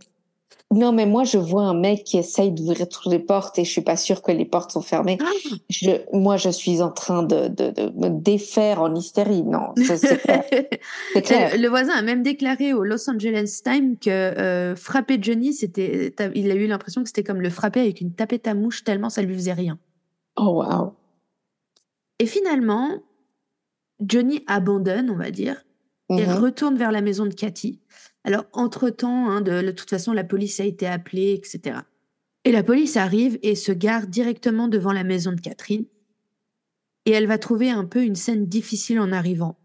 non, mais moi, je vois un mec qui essaye d'ouvrir toutes les portes et je suis pas sûre que les portes sont fermées. Ah. Je, moi, je suis en train de, de, de me défaire en hystérie. Non, c'est clair. clair. Le voisin a même déclaré au Los Angeles Times que euh, frapper Johnny, c'était, il a eu l'impression que c'était comme le frapper avec une tapette à mouche tellement ça lui faisait rien. Oh wow. Et finalement, Johnny abandonne, on va dire, et mm-hmm. retourne vers la maison de Cathy. Alors, entre-temps, hein, de, toute façon, la police a été appelée, etc. Et la police arrive et se gare directement devant la maison de Catherine. Et elle va trouver un peu une scène difficile en arrivant.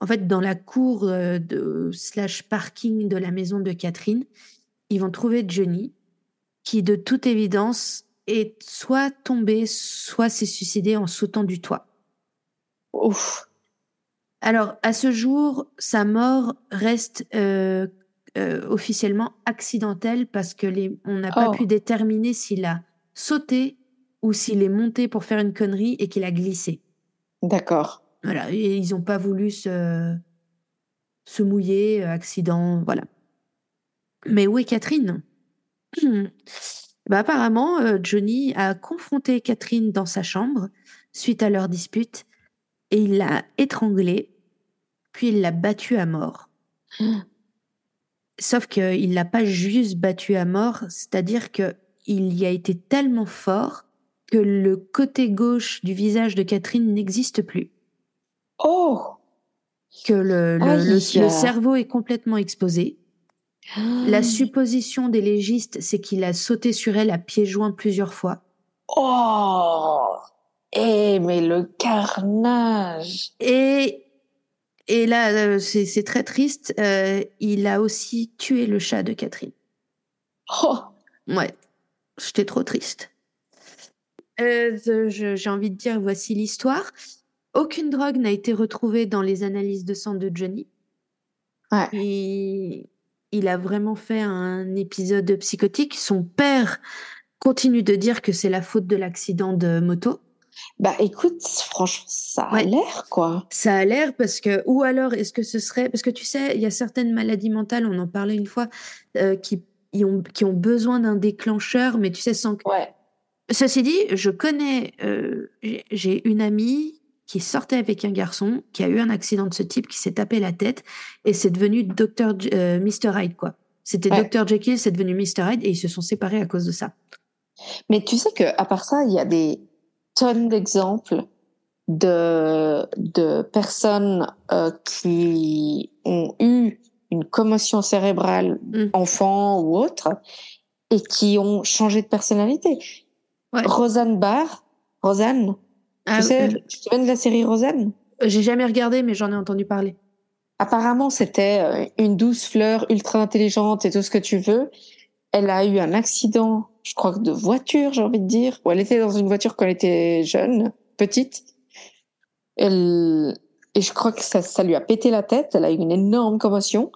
En fait, dans la cour euh, de slash parking de la maison de Catherine, ils vont trouver Johnny, qui de toute évidence est soit tombé, soit s'est suicidé en sautant du toit. Ouf. Alors, à ce jour, sa mort reste euh, euh, officiellement accidentelle parce que les, on n'a pas oh. pu déterminer s'il a sauté ou s'il est monté pour faire une connerie et qu'il a glissé. D'accord. Voilà, et ils n'ont pas voulu se, se mouiller, euh, accident, voilà. Mais où est Catherine? Bah, Apparemment, Johnny a confronté Catherine dans sa chambre suite à leur dispute et il l'a étranglée, puis il l'a battue à mort. Sauf qu'il l'a pas juste battue à mort, c'est-à-dire que il y a été tellement fort que le côté gauche du visage de Catherine n'existe plus. Oh Que le, le, cerveau est complètement exposé. La supposition des légistes, c'est qu'il a sauté sur elle à pieds joints plusieurs fois. Oh eh, mais le carnage Et, et là, euh, c'est très triste, euh, il a aussi tué le chat de Catherine. Oh Ouais, j'étais trop triste. Euh, j'ai envie de dire, voici l'histoire. Aucune drogue n'a été retrouvée dans les analyses de sang de Johnny. Ouais. Et il a vraiment fait un épisode psychotique. Son père continue de dire que c'est la faute de l'accident de moto. Bah écoute, franchement, ça a l'air quoi. Ça a l'air parce que, ou alors est-ce que ce serait, parce que tu sais, il y a certaines maladies mentales, on en parlait une fois, euh, qui, ont, qui ont besoin d'un déclencheur, mais tu sais, sans que. Ouais. Ceci dit, je connais, euh, j'ai une amie qui sortait avec un garçon qui a eu un accident de ce type, qui s'est tapé la tête et c'est devenu Dr. Euh, Mr. Hyde quoi. C'était Dr. Jekyll, c'est devenu Mr. Hyde et ils se sont séparés à cause de ça. Mais tu sais que à part ça, il y a des tonnes d'exemples de, de personnes euh, qui ont eu une commotion cérébrale, mm. enfant ou autre, et qui ont changé de personnalité. Rosanne Barr, Rosanne, ah, tu sais, tu te souviens de la série Rosanne? J'ai jamais regardé, mais j'en ai entendu parler. Apparemment, c'était euh, une douce fleur ultra intelligente et tout ce que tu veux. Elle a eu un accident je crois, de voiture, j'ai envie de dire, elle était dans une voiture quand elle était jeune, petite. Elle, et je crois que ça, ça lui a pété la tête. Elle a eu une énorme commotion.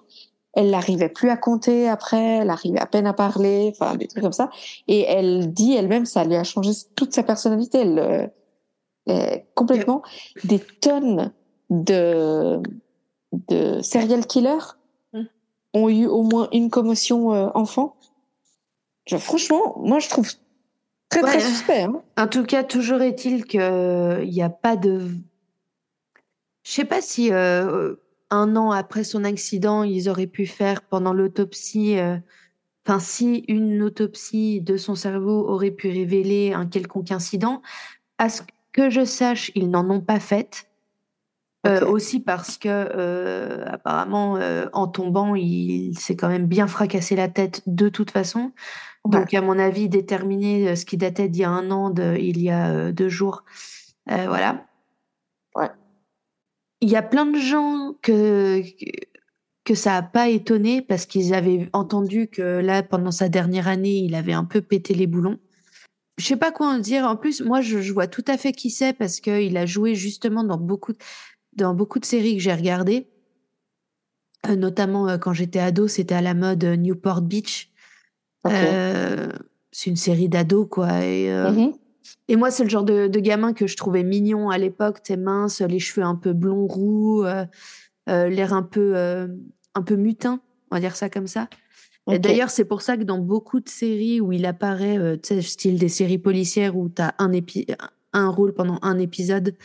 Elle n'arrivait plus à compter après. Elle arrivait à peine à parler. Enfin, des trucs comme ça. Et elle dit elle-même, ça lui a changé toute sa personnalité. Elle, euh, complètement des tonnes de de serial killers mmh. ont eu au moins une commotion euh, enfant franchement, moi, je trouve très, très suspect. Hein. En tout cas, toujours est-il qu'il n'y a pas de. Je sais pas si euh, un an après son accident, ils auraient pu faire pendant l'autopsie. Euh, enfin, si une autopsie de son cerveau aurait pu révéler un quelconque incident, à ce que je sache, ils n'en ont pas fait. Euh, aussi parce que apparemment, en tombant, il s'est quand même bien fracassé la tête de toute façon. Donc, à mon avis, déterminer euh, ce qui datait d'il y a un an, de, il y a euh, deux jours. Euh, voilà. Ouais. Il y a plein de gens que, que ça n'a pas étonné parce qu'ils avaient entendu que là, pendant sa dernière année, il avait un peu pété les boulons. je sais pas quoi en dire. En plus, moi, je, je vois tout à fait qui c'est parce qu'il a joué justement dans beaucoup, dans beaucoup de séries que j'ai regardées. Euh, notamment euh, quand j'étais ado, c'était à la mode Newport Beach. C'est une série d'ados, quoi. Et, mm-hmm. et moi, c'est le genre de, de, gamin que je trouvais mignon à l'époque. T'es mince, les cheveux un peu blond roux, l'air un peu, un peu mutin, on va dire ça comme ça. Et d'ailleurs, c'est pour ça que dans beaucoup de séries où il apparaît, tu sais, style des séries policières où tu as un, un rôle pendant un épisode,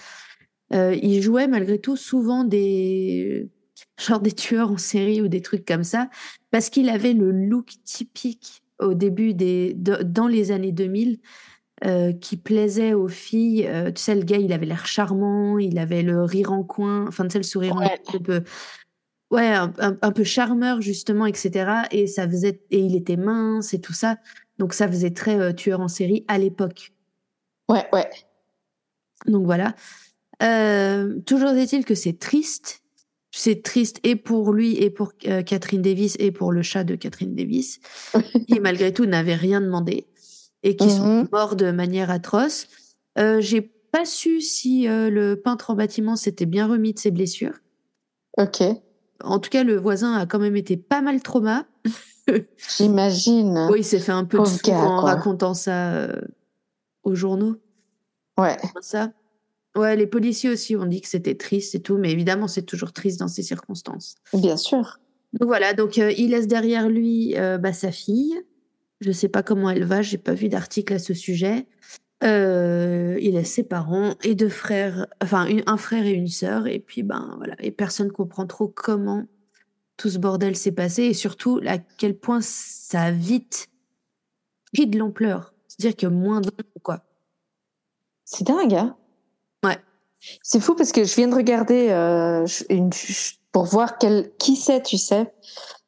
il jouait malgré tout souvent des genre des tueurs en série ou des trucs comme ça, parce qu'il avait le look typique au début des, dans les années 2000, euh, qui plaisait aux filles. Euh, tu sais, le gars, il avait l'air charmant, il avait le rire en coin, enfin, tu sais, le sourire un peu, ouais, un, peu charmeur justement, etc. Et ça faisait, et il était mince et tout ça, donc ça faisait très euh, tueur en série à l'époque. Ouais, ouais. Donc voilà. toujours est-il que c'est triste c'est triste et pour lui et pour euh, Catherine Davis et pour le chat de Catherine Davis, qui malgré tout n'avaient rien demandé et qui sont mhm. morts de manière atroce. Euh, J'ai pas su si euh, le peintre en bâtiment s'était bien remis de ses blessures. Ok. En tout cas, le voisin a quand même été pas mal trauma. J'imagine. Oui, il s'est fait un peu de en racontant ça aux journaux. Ouais. Ça. Ouais, les policiers aussi ont dit que c'était triste et tout, mais évidemment, c'est toujours triste dans ces circonstances. Bien sûr. Donc voilà, donc euh, il laisse derrière lui euh, bah, sa fille. Je ne sais pas comment elle va, j'ai pas vu d'article à ce sujet. Euh, il laisse ses parents et deux frères, enfin un frère et une sœur, et puis ben voilà, et personne comprend trop comment tout ce bordel s'est passé et surtout à quel point ça a vite pris de l'ampleur. C'est-à-dire que moins d'un quoi. C'est dingue, hein. C'est fou parce que je viens de regarder euh, une, pour voir quel, qui c'est, tu sais.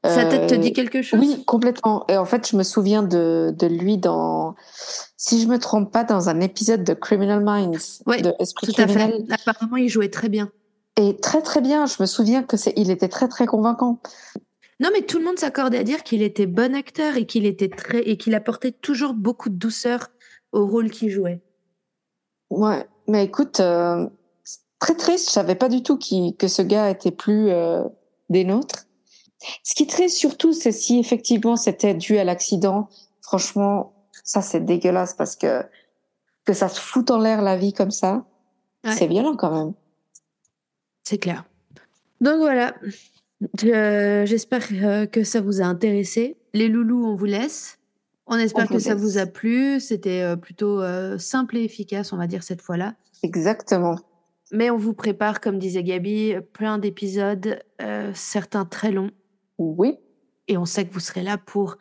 Sa tête te dit quelque chose? Oui, complètement. Et en fait, je me souviens de, de lui dans, si je me trompe pas, dans un épisode de Criminal Minds. Oui, tout à fait. Apparemment, il jouait très bien. Et très très bien. Je me souviens que c'est, il était très très convaincant. Non, mais tout le monde s'accordait à dire qu'il était bon acteur et qu'il était très et qu'il apportait toujours beaucoup de douceur au rôle qu'il jouait. Ouais, mais écoute, euh, très triste. Je savais pas du tout que ce gars était plus euh, des nôtres. Ce qui est triste surtout, c'est si effectivement c'était dû à l'accident. Franchement, ça c'est dégueulasse parce que que ça se fout en l'air la vie comme ça, c'est violent quand même. C'est clair. Donc voilà. J'espère euh, que ça vous a intéressé. Les loulous, on vous laisse. On espère que ça vous a plu. C'était euh, plutôt euh, simple et efficace, on va dire, cette fois-là. Exactement. Mais on vous prépare, comme disait Gabi, plein d'épisodes, euh, certains très longs. Oui. Et on sait que vous serez là pour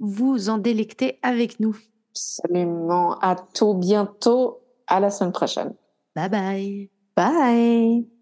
vous en délecter avec nous. Absolument. À tout bientôt. À la semaine prochaine. Bye bye. Bye.